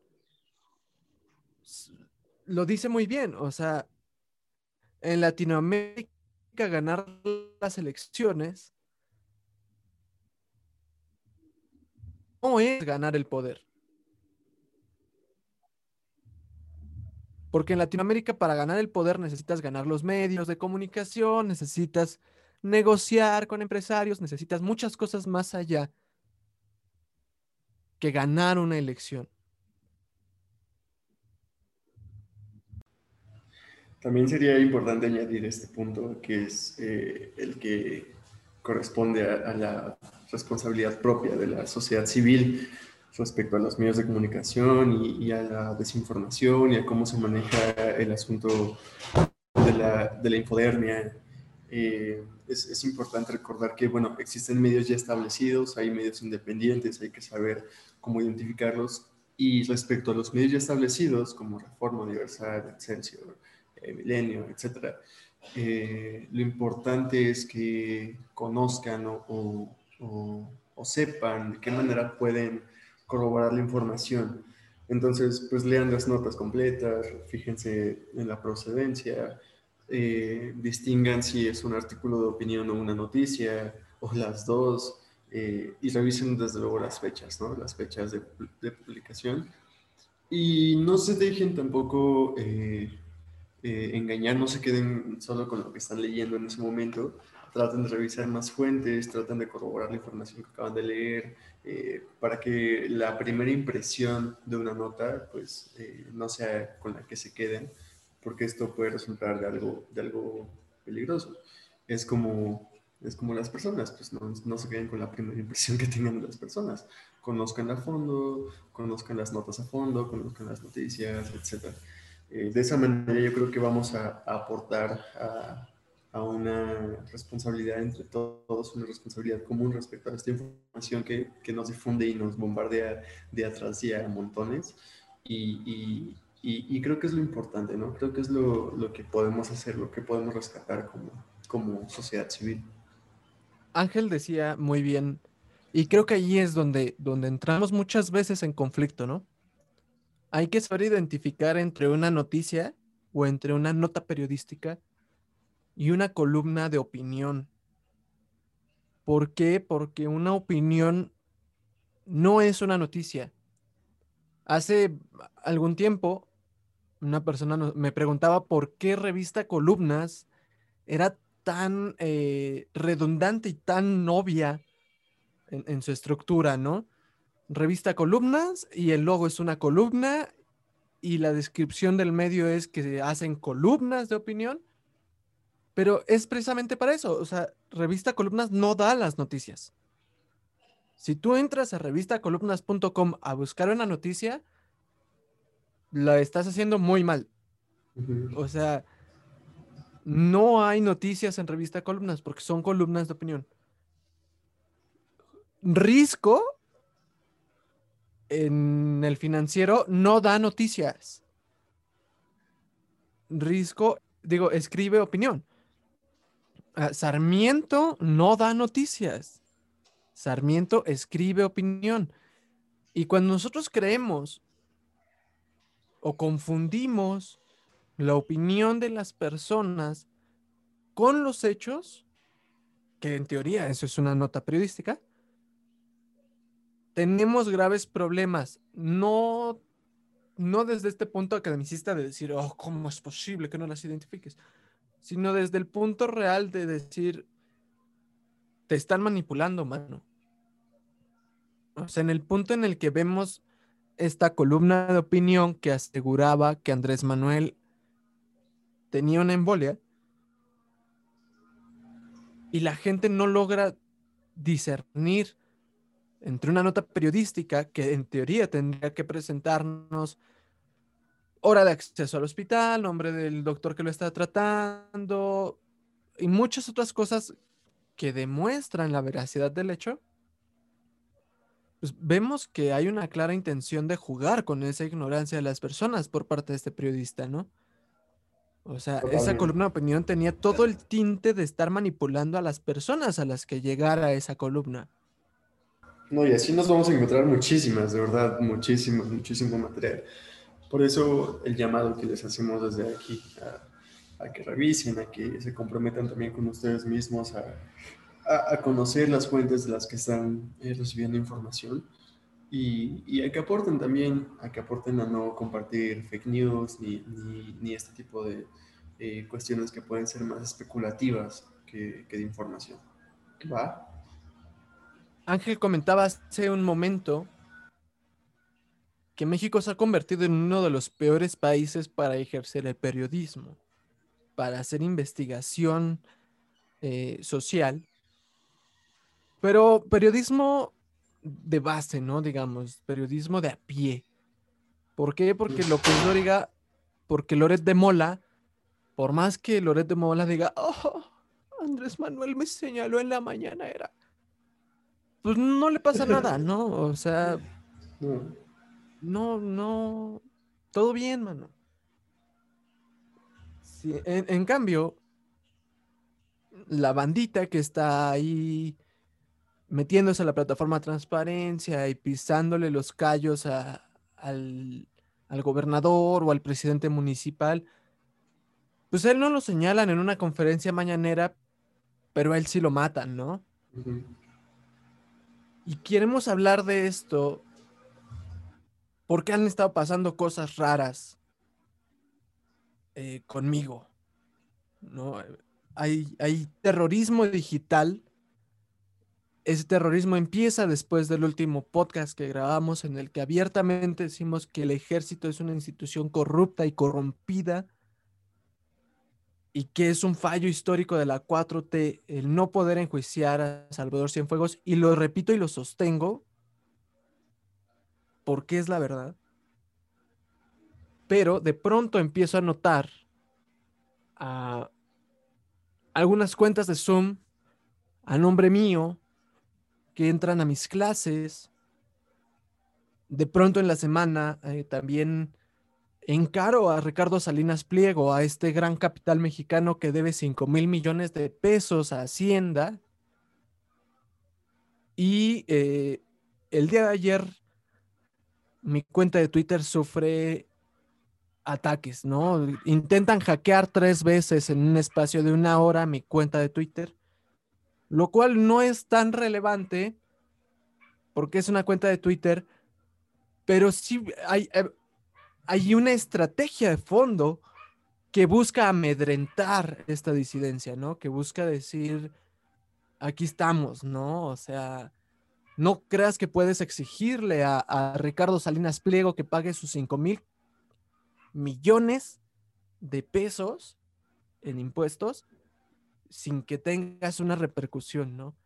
lo dice muy bien. O sea, en Latinoamérica ganar las elecciones no es ganar el poder. Porque en Latinoamérica para ganar el poder necesitas ganar los medios de comunicación, necesitas negociar con empresarios, necesitas muchas cosas más allá que ganar una elección. También sería importante añadir este punto, que es eh, el que corresponde a, a la responsabilidad propia de la sociedad civil respecto a los medios de comunicación y, a la desinformación y a cómo se maneja el asunto de la, de infodermia. Eh, es, importante recordar que, bueno, existen medios ya establecidos, hay medios independientes, hay que saber cómo identificarlos. Y respecto a los medios ya establecidos, como Reforma Universal, Excelsior, eh, Milenio, etcétera, eh, lo importante es que conozcan o sepan de qué manera pueden corroborar la información. Entonces, pues lean las notas completas, fíjense en la procedencia, eh, distingan si es un artículo de opinión o una noticia, o las dos, eh, y revisen desde luego las fechas, ¿no? Las fechas de, de publicación. Y no se dejen tampoco eh, eh, engañar, no se queden solo con lo que están leyendo en ese momento, traten de revisar más fuentes, traten de corroborar la información que acaban de leer, eh, para que la primera impresión de una nota pues eh, no sea con la que se queden, porque esto puede resultar de algo, de algo peligroso. Es como, es como las personas, pues no, no se queden con la primera impresión que tengan de las personas. Conozcan a fondo, conozcan las notas a fondo, conozcan las noticias, etc. Eh, de esa manera yo creo que vamos a, a aportar a, a una responsabilidad entre todos, una responsabilidad común respecto a esta información que, que nos difunde y nos bombardea día tras día a montones. Y, y, y, y, creo que es lo importante, ¿no? Creo que es lo, lo, que podemos hacer, lo que podemos rescatar como, como sociedad civil. Ángel decía muy bien, y creo que allí es donde, donde entramos muchas veces en conflicto, ¿no? Hay que saber identificar entre una noticia o entre una nota periodística y una columna de opinión. ¿Por qué? Porque una opinión no es una noticia. Hace algún tiempo, una persona me preguntaba por qué revista Columnas era tan eh, redundante y tan obvia en, en, su estructura, ¿no? Revista Columnas y el logo es una columna y la descripción del medio es que se hacen columnas de opinión pero es precisamente para eso. O sea, Revista Columnas no da las noticias. Si tú entras a revistacolumnas.com a buscar una noticia, la estás haciendo muy mal. Uh -huh. O sea, no hay noticias en Revista Columnas porque son columnas de opinión. Risco en el financiero no da noticias. Risco, digo, escribe opinión. Uh, Sarmiento no da noticias. Sarmiento escribe opinión. Y cuando nosotros creemos o confundimos la opinión de las personas con los hechos, que en teoría eso es una nota periodística, tenemos graves problemas. No, no desde este punto academicista de decir, oh, ¿cómo es posible que no las identifiques? Sino desde el punto real de decir, te están manipulando, mano. O sea, en el punto en el que vemos esta columna de opinión que aseguraba que Andrés Manuel tenía una embolia y la gente no logra discernir entre una nota periodística que en teoría tendría que presentarnos hora de acceso al hospital, nombre del doctor que lo está tratando y muchas otras cosas que demuestran la veracidad del hecho, pues vemos que hay una clara intención de jugar con esa ignorancia de las personas por parte de este periodista, ¿no? O sea, esa columna de opinión tenía todo el tinte de estar manipulando a las personas a las que llegara esa columna. No, y así nos vamos a encontrar muchísimas, de verdad, muchísimas, muchísimo material. Por eso el llamado que les hacemos desde aquí a, a que revisen, a que se comprometan también con ustedes mismos a, a- a conocer las fuentes de las que están eh, recibiendo información y, y a que aporten también, a que aporten a no compartir fake news ni, ni, ni este tipo de eh, cuestiones que pueden ser más especulativas que, que de información. ¿Va? Ángel comentaba hace un momento que México se ha convertido en uno de los peores países para ejercer el periodismo, para hacer investigación eh, social, pero periodismo de base, ¿no? Digamos, periodismo de a pie. ¿Por qué? Porque López Dóriga, porque Loret de Mola, por más que Loret de Mola diga, oh, Andrés Manuel me señaló en la mañana, era pues no le pasa nada, ¿no? O sea. No, no, todo bien, mano. Sí, en, en cambio, la bandita que está ahí metiéndose a la plataforma transparencia y pisándole los callos a- al, al gobernador o al presidente municipal, pues él no lo señalan en una conferencia mañanera, pero a él sí lo matan, ¿no? Y queremos hablar de esto porque han estado pasando cosas raras eh, conmigo. ¿no? Hay, hay terrorismo digital. Ese terrorismo empieza después del último podcast que grabamos en el que abiertamente decimos que el ejército es una institución corrupta y corrompida y que es un fallo histórico de la 4T el no poder enjuiciar a Salvador Cienfuegos, y lo repito y lo sostengo, porque es la verdad. Pero de pronto empiezo a notar a algunas cuentas de Zoom a nombre mío que entran a mis clases. De pronto en la semana eh, también encaro a Ricardo Salinas Pliego, a este gran capital mexicano que debe 5 mil millones de pesos a Hacienda. Y eh, el día de ayer mi cuenta de Twitter sufre ataques, ¿no? Intentan hackear tres veces en un espacio de una hora mi cuenta de Twitter, lo cual no es tan relevante porque es una cuenta de Twitter, pero sí hay, eh, hay una estrategia de fondo que busca amedrentar esta disidencia, ¿no? Que busca decir, aquí estamos, ¿no? O sea, no creas que puedes exigirle a, Ricardo Salinas Pliego que pague sus 5 mil millones de pesos en impuestos sin que tengas una repercusión, ¿no?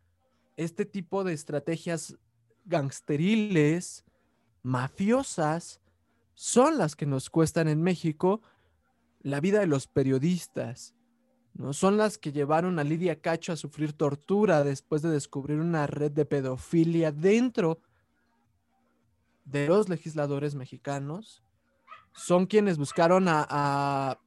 Este tipo de estrategias gangsteriles, mafiosas, son las que nos cuestan en México la vida de los periodistas. ¿No? Son las que llevaron a Lidia Cacho a sufrir tortura después de descubrir una red de pedofilia dentro de los legisladores mexicanos. Son quienes buscaron a, a,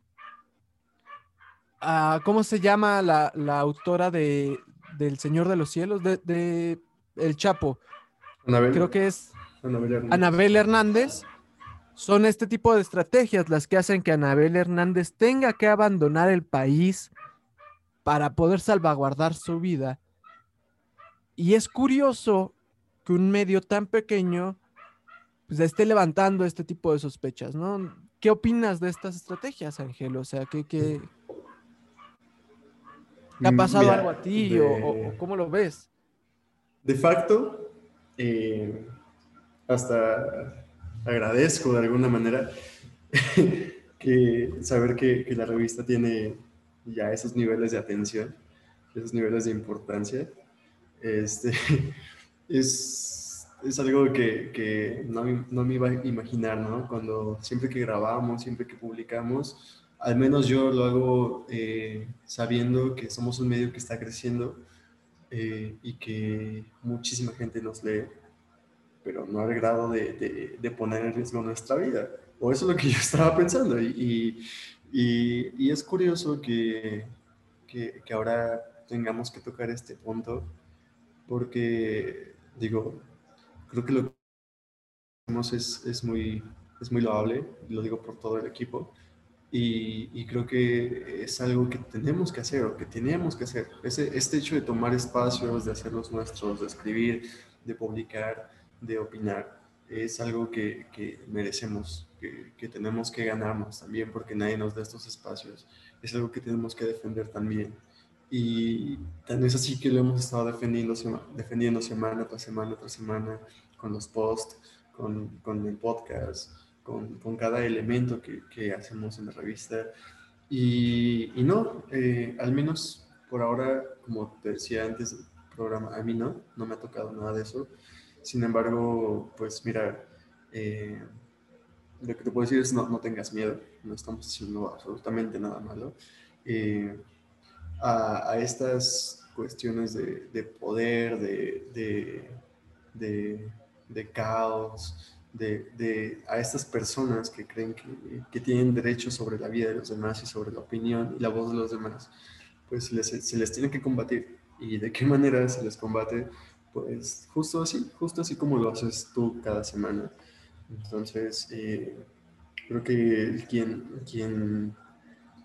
a- ¿cómo se llama la, la autora de, del Señor de los Cielos? De, de El Chapo. Anabel, Creo que es Anabel Hernández. Anabel Hernández. Son este tipo de estrategias las que hacen que Anabel Hernández tenga que abandonar el país para poder salvaguardar su vida. Y es curioso que un medio tan pequeño pues, esté levantando este tipo de sospechas, ¿no? ¿Qué opinas de estas estrategias, Ángel? O sea, ¿qué, qué, ¿te ha Mm, pasado mira, algo a ti de- o, o- o cómo lo ves? De facto, eh, hasta agradezco de alguna manera que saber que, la revista tiene ya esos niveles de atención, esos niveles de importancia. Este, es, es algo que, que no, no, me iba a imaginar, ¿no? Cuando siempre que grabamos, siempre que publicamos, al menos yo lo hago eh, sabiendo que somos un medio que está creciendo eh, y que muchísima gente nos lee, pero no al grado de, de, de, poner en riesgo nuestra vida. O eso es lo que yo estaba pensando. Y, y, y es curioso que, que, que ahora tengamos que tocar este punto, porque, digo, creo que lo que hacemos es, es, muy, es muy loable, lo digo por todo el equipo, y, y, creo que es algo que tenemos que hacer o que teníamos que hacer. Ese, este hecho de tomar espacios, de hacerlos nuestros, de escribir, de publicar, de opinar, es algo que, que merecemos, que, que, tenemos que ganarnos también porque nadie nos da estos espacios. Es algo que tenemos que defender también. Y tan es así que lo hemos estado defendiendo, defendiendo semana tras semana tras semana con los posts, con, con el podcast, con, con, cada elemento que, que, hacemos en la revista. Y, y no, eh, al menos por ahora, como te decía antes del programa, a mí no, no me ha tocado nada de eso. Sin embargo, pues mira, eh, lo que te puedo decir es no, no tengas miedo, no estamos haciendo absolutamente nada malo. Eh, a, a estas cuestiones de, de poder, de, de, de, de caos, de, a estas personas que creen que, que, tienen derecho sobre la vida de los demás y sobre la opinión y la voz de los demás, pues se les, se les tiene que combatir. ¿Y de qué manera se les combate? Pues justo así, justo así como lo haces tú cada semana. Entonces, eh, creo que quien, quien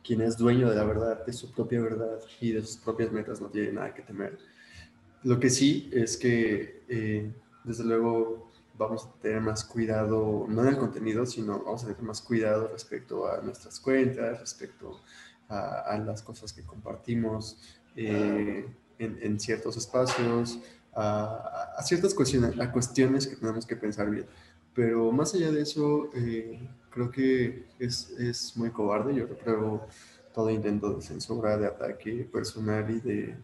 quien es dueño de la verdad, de su propia verdad y de sus propias metas, no tiene nada que temer. Lo que sí es que, eh, desde luego, vamos a tener más cuidado, no en el contenido, sino vamos a tener más cuidado respecto a nuestras cuentas, respecto a, a las cosas que compartimos eh, en, en, ciertos espacios, a, a, ciertas cuestiones, a cuestiones que tenemos que pensar bien. Pero más allá de eso, eh, creo que es, es, muy cobarde. Yo repruebo todo intento de censura, de ataque personal y de,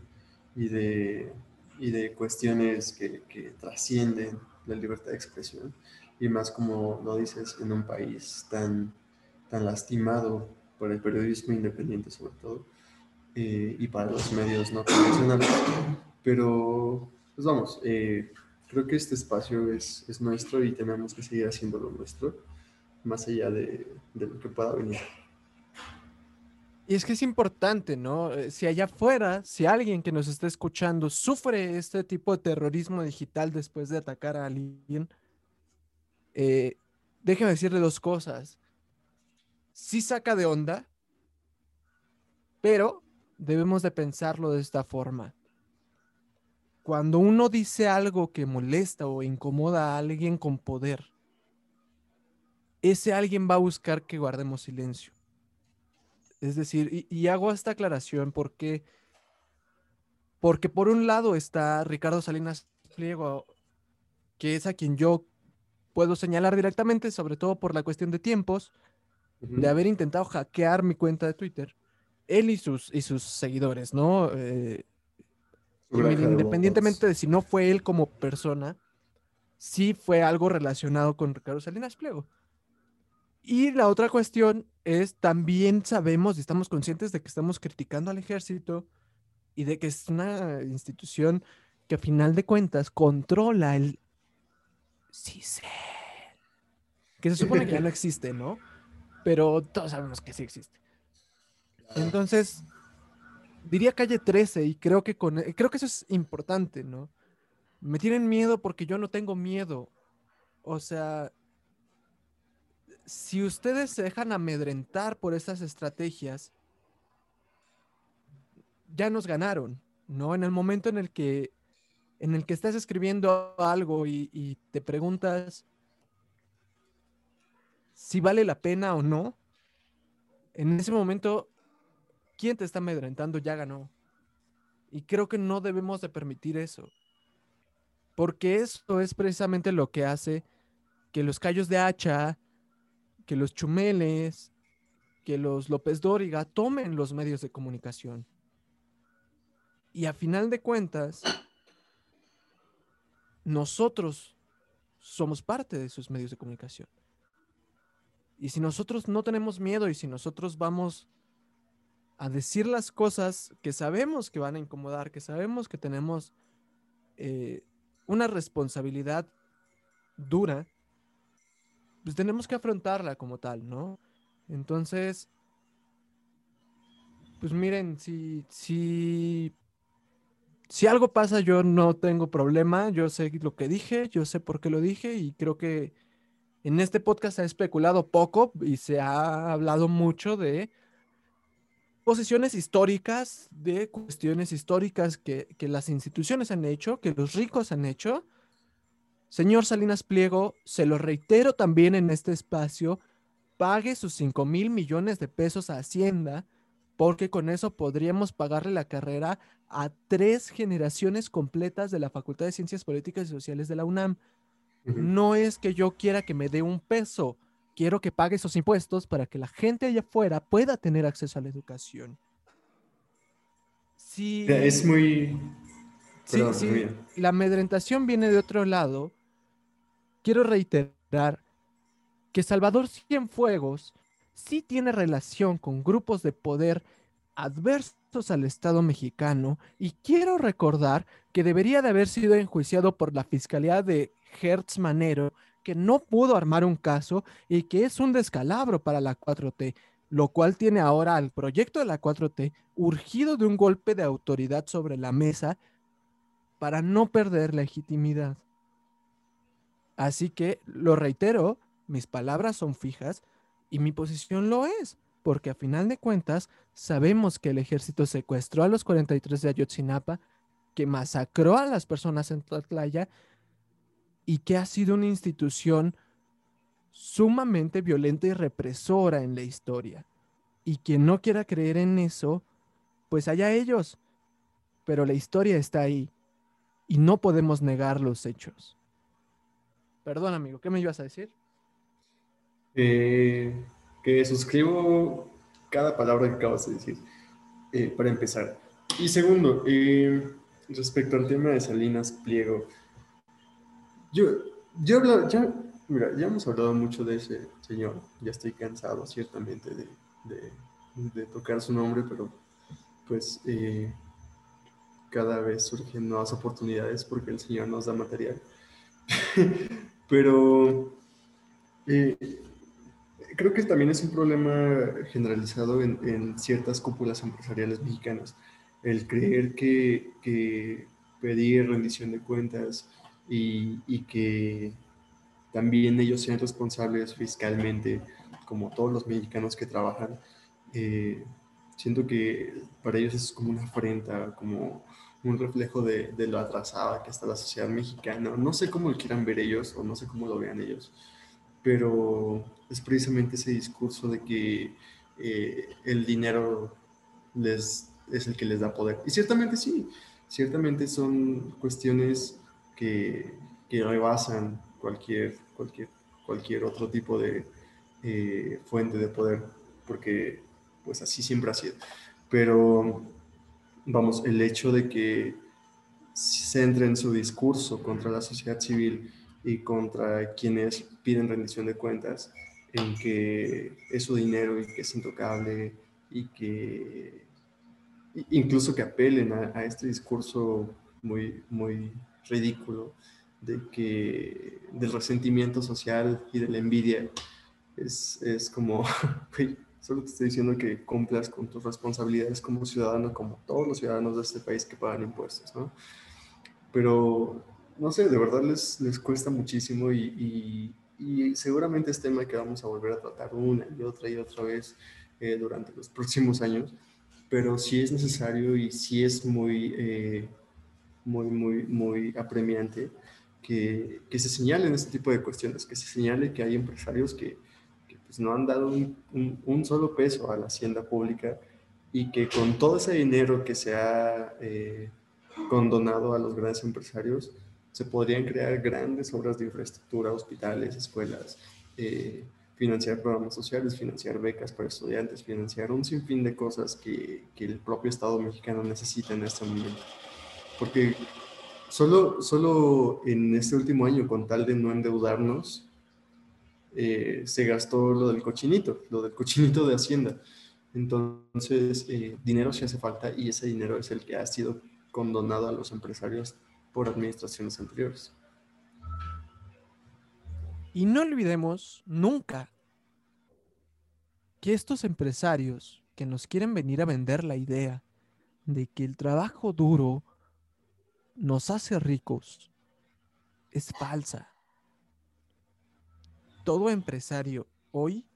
y de, y de cuestiones que, que trascienden la libertad de expresión. Y más como lo dices, en un país tan, tan lastimado por el periodismo independiente sobre todo, eh, y para los medios no convencionales. Pero, pues vamos, eh, creo que este espacio es, es nuestro y tenemos que seguir haciéndolo nuestro más allá de, de, lo que pueda venir. Y es que es importante, ¿no? Eh, si allá afuera, si alguien que nos está escuchando sufre este tipo de terrorismo digital después de atacar a alguien, eh, déjeme decirle dos cosas. Sí saca de onda, pero debemos de pensarlo de esta forma. Cuando uno dice algo que molesta o incomoda a alguien con poder, ese alguien va a buscar que guardemos silencio. Es decir, y, y, hago esta aclaración porque, porque por un lado está Ricardo Salinas Pliego, que es a quien yo puedo señalar directamente, sobre todo por la cuestión de tiempos, uh -huh. de haber intentado hackear mi cuenta de Twitter. Él y sus, y sus seguidores, ¿no? Eh, independientemente de, de si no fue él como persona, sí fue algo relacionado con Ricardo Salinas Pliego. Y la otra cuestión es, también sabemos y estamos conscientes de que estamos criticando al ejército y de que es una institución que a final de cuentas controla el CISEN, que se supone que ya no existe, ¿no? Pero todos sabemos que sí existe. Entonces, diría calle 13 y creo que, con, creo que eso es importante, ¿no? Me tienen miedo porque yo no tengo miedo. O sea, si ustedes se dejan amedrentar por esas estrategias, ya nos ganaron, ¿no? En el momento en el que, en el que estás escribiendo algo y, y te preguntas si vale la pena o no, en ese momento, quien te está amedrentando ya ganó. Y creo que no debemos de permitir eso. Porque eso es precisamente lo que hace que los callos de hacha, que los Chumeles, que los López Dóriga tomen los medios de comunicación. Y a final de cuentas, nosotros somos parte de esos medios de comunicación. Y si nosotros no tenemos miedo y si nosotros vamos a decir las cosas que sabemos que van a incomodar, que sabemos que tenemos eh, una responsabilidad dura, pues tenemos que afrontarla como tal, ¿no? Entonces, pues miren, si, si, si algo pasa, yo no tengo problema, yo sé lo que dije, yo sé por qué lo dije y creo que en este podcast se ha especulado poco y se ha hablado mucho de posiciones históricas, de cuestiones históricas que, que las instituciones han hecho, que los ricos han hecho. Señor Salinas Pliego, se lo reitero también en este espacio, pague sus 5 mil millones de pesos a Hacienda, porque con eso podríamos pagarle la carrera a tres generaciones completas de la Facultad de Ciencias Políticas y Sociales de la UNAM. No es que yo quiera que me dé un peso, quiero que pague esos impuestos para que la gente allá afuera pueda tener acceso a la educación. Sí, es muy... sí, sí, la amedrentación viene de otro lado. Quiero reiterar que Salvador Cienfuegos sí tiene relación con grupos de poder adversos al Estado mexicano y quiero recordar que debería de haber sido enjuiciado por la Fiscalía de Hertz Manero, que no pudo armar un caso y que es un descalabro para la 4T, lo cual tiene ahora al proyecto de la 4T urgido de un golpe de autoridad sobre la mesa para no perder legitimidad. Así que, lo reitero, mis palabras son fijas y mi posición lo es, porque a final de cuentas sabemos que el ejército secuestró a los 43 de Ayotzinapa, que masacró a las personas en Tlatlaya y que ha sido una institución sumamente violenta y represora en la historia. Y quien no quiera creer en eso, pues allá ellos. Pero la historia está ahí y no podemos negar los hechos. Perdón, amigo, ¿qué me ibas a decir? Que suscribo cada palabra que acabas de decir, eh, para empezar. Y segundo, eh, respecto al tema de Salinas Pliego, yo, yo ya, mira, ya hemos hablado mucho de ese señor, ya estoy cansado ciertamente de, de, tocar su nombre, pero pues eh, cada vez surgen nuevas oportunidades porque el Señor nos da material. pero eh, creo que también es un problema generalizado en, en, ciertas cúpulas empresariales mexicanas. El creer que, que pedir rendición de cuentas y, que también ellos sean responsables fiscalmente, como todos los mexicanos que trabajan. Eh, siento que para ellos es como una afrenta, como un reflejo de, de, lo atrasada que está la sociedad mexicana. No sé cómo lo quieran ver ellos o no sé cómo lo vean ellos, pero es precisamente ese discurso de que eh, el dinero les, es el que les da poder. Y ciertamente sí, ciertamente son cuestiones que, que rebasan cualquier, cualquier, cualquier otro tipo de eh, fuente de poder, porque pues así siempre ha sido. Pero vamos, el hecho de que se centre en su discurso contra la sociedad civil y contra quienes piden rendición de cuentas, en que es su dinero y que es intocable y que incluso que apelen a, a este discurso muy, muy ridículo de que del resentimiento social y de la envidia es, es como, solo te estoy diciendo que cumplas con tus responsabilidades como ciudadano, como todos los ciudadanos de este país que pagan impuestos, ¿no? Pero, no sé, de verdad les, les cuesta muchísimo y, y, seguramente es tema que vamos a volver a tratar una y otra y otra vez eh, durante los próximos años, pero sí es necesario y sí es muy... Eh, muy, muy, muy apremiante que, que, se señalen este tipo de cuestiones, que se señale que hay empresarios que, que pues no han dado un, un, solo peso a la hacienda pública y que con todo ese dinero que se ha eh, condonado a los grandes empresarios, se podrían crear grandes obras de infraestructura, hospitales, escuelas, eh, financiar programas sociales, financiar becas para estudiantes, financiar un sinfín de cosas que, que el propio Estado mexicano necesita en este momento porque solo, solo en este último año, con tal de no endeudarnos, eh, se gastó lo del cochinito, lo del cochinito de Hacienda. Entonces, eh, dinero sí hace falta y ese dinero es el que ha sido condonado a los empresarios por administraciones anteriores. Y no olvidemos nunca que estos empresarios que nos quieren venir a vender la idea de que el trabajo duro nos hace ricos es falsa. Todo empresario hoy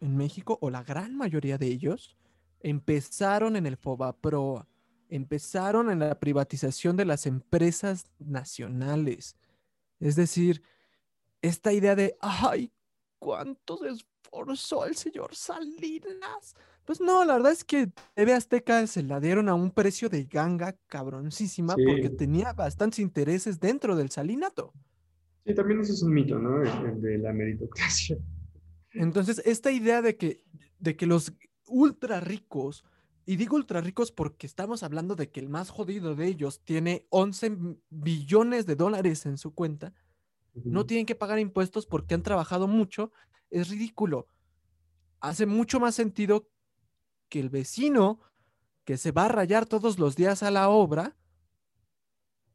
en México, o la gran mayoría de ellos, empezaron en el FOBAPROA, empezaron en la privatización de las empresas nacionales. Es decir, esta idea de, ay, ¿cuánto se esforzó el señor Salinas? Pues no, la verdad es que TV Azteca se la dieron a un precio de ganga cabroncísima porque tenía bastantes intereses dentro del salinato. Sí, también eso es un mito, ¿no? El, de la meritocracia. Entonces, esta idea de que, de que los ultra ricos, y digo ultra ricos porque estamos hablando de que el más jodido de ellos tiene 11 billones de dólares en su cuenta, no tienen que pagar impuestos porque han trabajado mucho, es ridículo. Hace mucho más sentido que el vecino que se va a rayar todos los días a la obra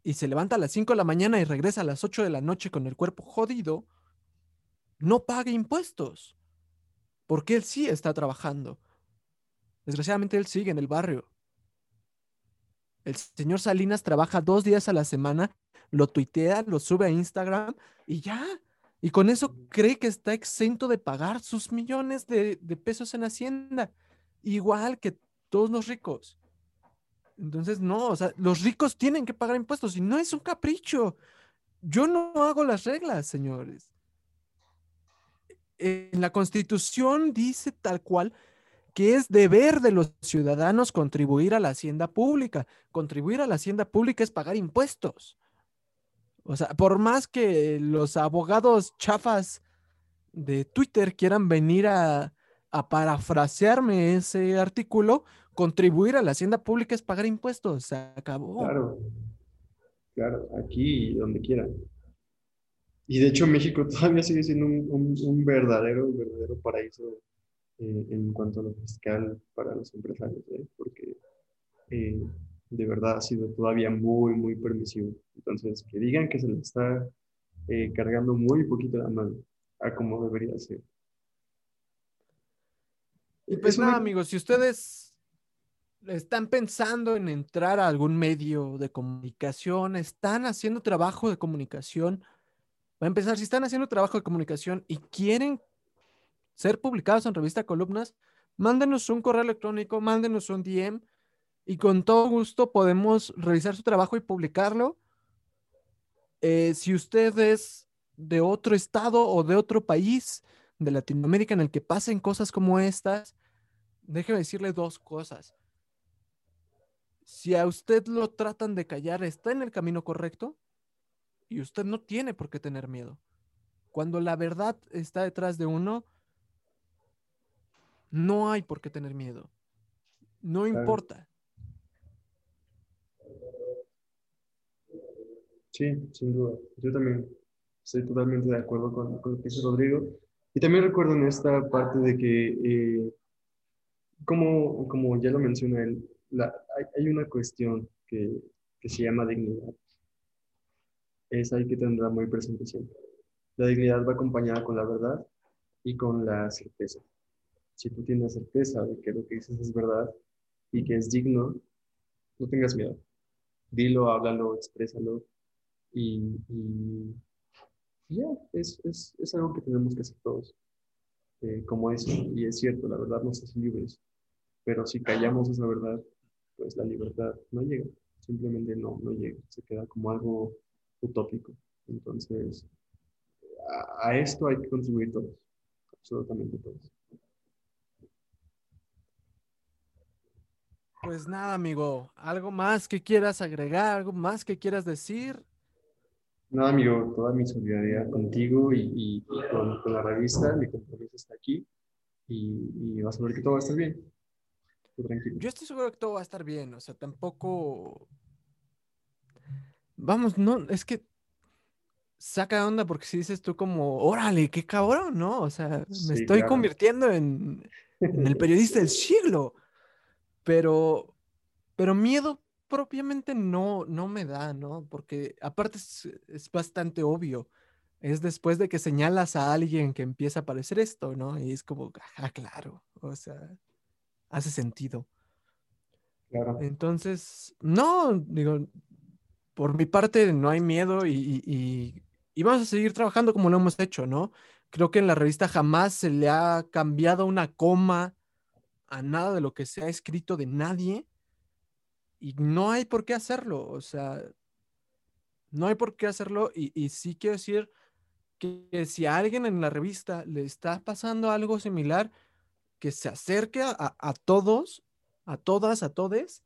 y se levanta a las 5 de la mañana y regresa a las 8 de la noche con el cuerpo jodido, no pague impuestos. Porque él sí está trabajando. Desgraciadamente él sigue en el barrio. El señor Salinas trabaja dos días a la semana, lo tuitea, lo sube a Instagram y ya. Y con eso cree que está exento de pagar sus millones de, de pesos en Hacienda. Igual que todos los ricos. Entonces, no, o sea, los ricos tienen que pagar impuestos y no es un capricho. Yo no hago las reglas, señores. En la constitución dice tal cual que es deber de los ciudadanos contribuir a la hacienda pública. Contribuir a la hacienda pública es pagar impuestos. O sea, por más que los abogados chafas de Twitter quieran venir a, parafrasearme ese artículo, contribuir a la hacienda pública es pagar impuestos. Se acabó. Claro, claro, aquí donde quieran. Y de hecho México todavía sigue siendo un, verdadero, verdadero paraíso eh, en cuanto a lo fiscal para los empresarios, ¿eh? porque eh, de verdad ha sido todavía muy, muy permisivo. Entonces, que digan que se le está cargando muy poquito la mano a como debería ser. Y pues nada, amigos, si ustedes están pensando en entrar a algún medio de comunicación, están haciendo trabajo de comunicación, va a empezar, si están haciendo trabajo de comunicación y quieren ser publicados en revista Columnas, mándenos un correo electrónico, mándenos un DM y con todo gusto podemos revisar su trabajo y publicarlo. Eh, si usted es de otro estado o de otro país de Latinoamérica en el que pasen cosas como estas, déjeme decirle dos cosas. Si a usted lo tratan de callar, está en el camino correcto y usted no tiene por qué tener miedo. Cuando la verdad está detrás de uno, no hay por qué tener miedo. No importa. Sí, sin duda. Yo también estoy totalmente de acuerdo con, con lo que dice Rodrigo. Y también recuerdo en esta parte de que, eh, como, como ya lo menciona él, hay, hay, una cuestión que, que se llama dignidad. Esa hay que tendrá muy presente siempre. La dignidad va acompañada con la verdad y con la certeza. Si tú tienes certeza de que lo que dices es verdad y que es digno, no tengas miedo. Dilo, háblalo, exprésalo y, ya, es, es, es, algo que tenemos que hacer todos. Eh, como eso, y es cierto, la verdad nos hace libres, pero si callamos esa verdad, pues la libertad no llega, simplemente no, no llega, se queda como algo utópico. Entonces, a esto hay que contribuir todos, absolutamente todos. Pues nada, amigo, ¿algo más que quieras agregar? ¿Algo más que quieras decir? Nada, amigo, toda mi solidaridad contigo y, con, la revista, mi compromiso está aquí y, vas a ver que todo va a estar bien. Yo estoy seguro que todo va a estar bien, o sea, tampoco... vamos, no, es que saca de onda porque si dices tú como, órale, qué cabrón, ¿no? O sea, me Sí, estoy claro. convirtiendo en, en el periodista del siglo. Pero, pero miedo propiamente no, no me da, ¿no? Porque aparte es, es bastante obvio. Es después de que señalas a alguien que empieza a aparecer esto, ¿no? Y es como, ah, claro, o sea, hace sentido. Claro. Entonces, no, digo, por mi parte no hay miedo y, y- y- y vamos a seguir trabajando como lo hemos hecho, ¿no? Creo que en la revista jamás se le ha cambiado una coma a nada de lo que se ha escrito de nadie y no hay por qué hacerlo, o sea, no hay por qué hacerlo y, y sí quiero decir que, si a alguien en la revista le está pasando algo similar, que se acerque a, a- todos, a todas, a todes,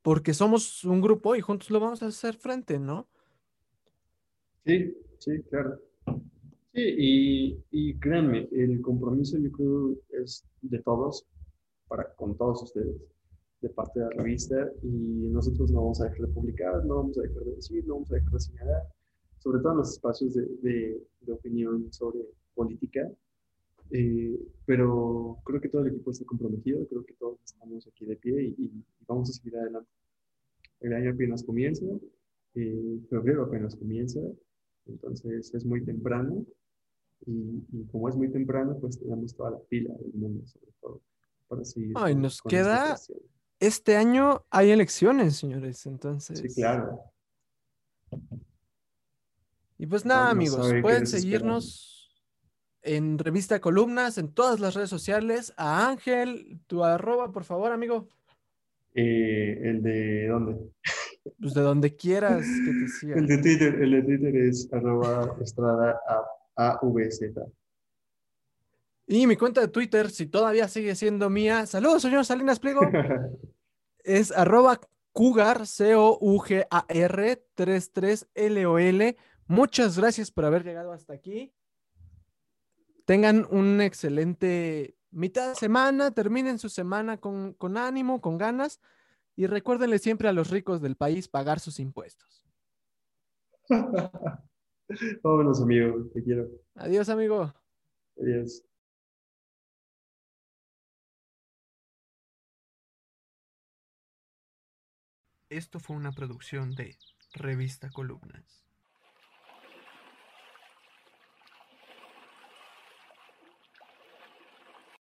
porque somos un grupo y juntos lo vamos a hacer frente, ¿no? Sí, sí, claro. Sí, y, y créanme, el compromiso yo creo es de todos, para con todos ustedes, de parte de la revista, y nosotros no vamos a dejar de publicar, no vamos a dejar de decir, no vamos a dejar de señalar, sobre todo en los espacios de, de- de opinión sobre política, eh, pero creo que todo el equipo está comprometido, creo que todos estamos aquí de pie y, y vamos a seguir adelante. El año apenas comienza, eh, febrero apenas comienza, entonces es muy temprano y, y como es muy temprano, pues tenemos toda la pila del mundo, sobre todo, para seguir. Ay, nos queda-. Este año hay elecciones, señores, entonces. Sí, claro. Y pues nada, no amigos, pueden seguirnos en Revista Columnas, en todas las redes sociales. A Ángel, tu arroba, por favor, amigo. Eh, el de dónde? Pues de donde quieras que te siga. El de Twitter, el de Twitter es arroba estrada A- AVZ. Y mi cuenta de Twitter, si todavía sigue siendo mía, saludos, señor Salinas Pliego, es arroba Cougar, C-O-U-G-A-R 33LOL. Muchas gracias por haber llegado hasta aquí. Tengan un excelente mitad de semana, terminen su semana con, con ánimo, con ganas y recuérdenle siempre a los ricos del país pagar sus impuestos. Vámonos, amigo. Te quiero. Adiós, amigo. Adiós. Esto fue una producción de Revista Columnas.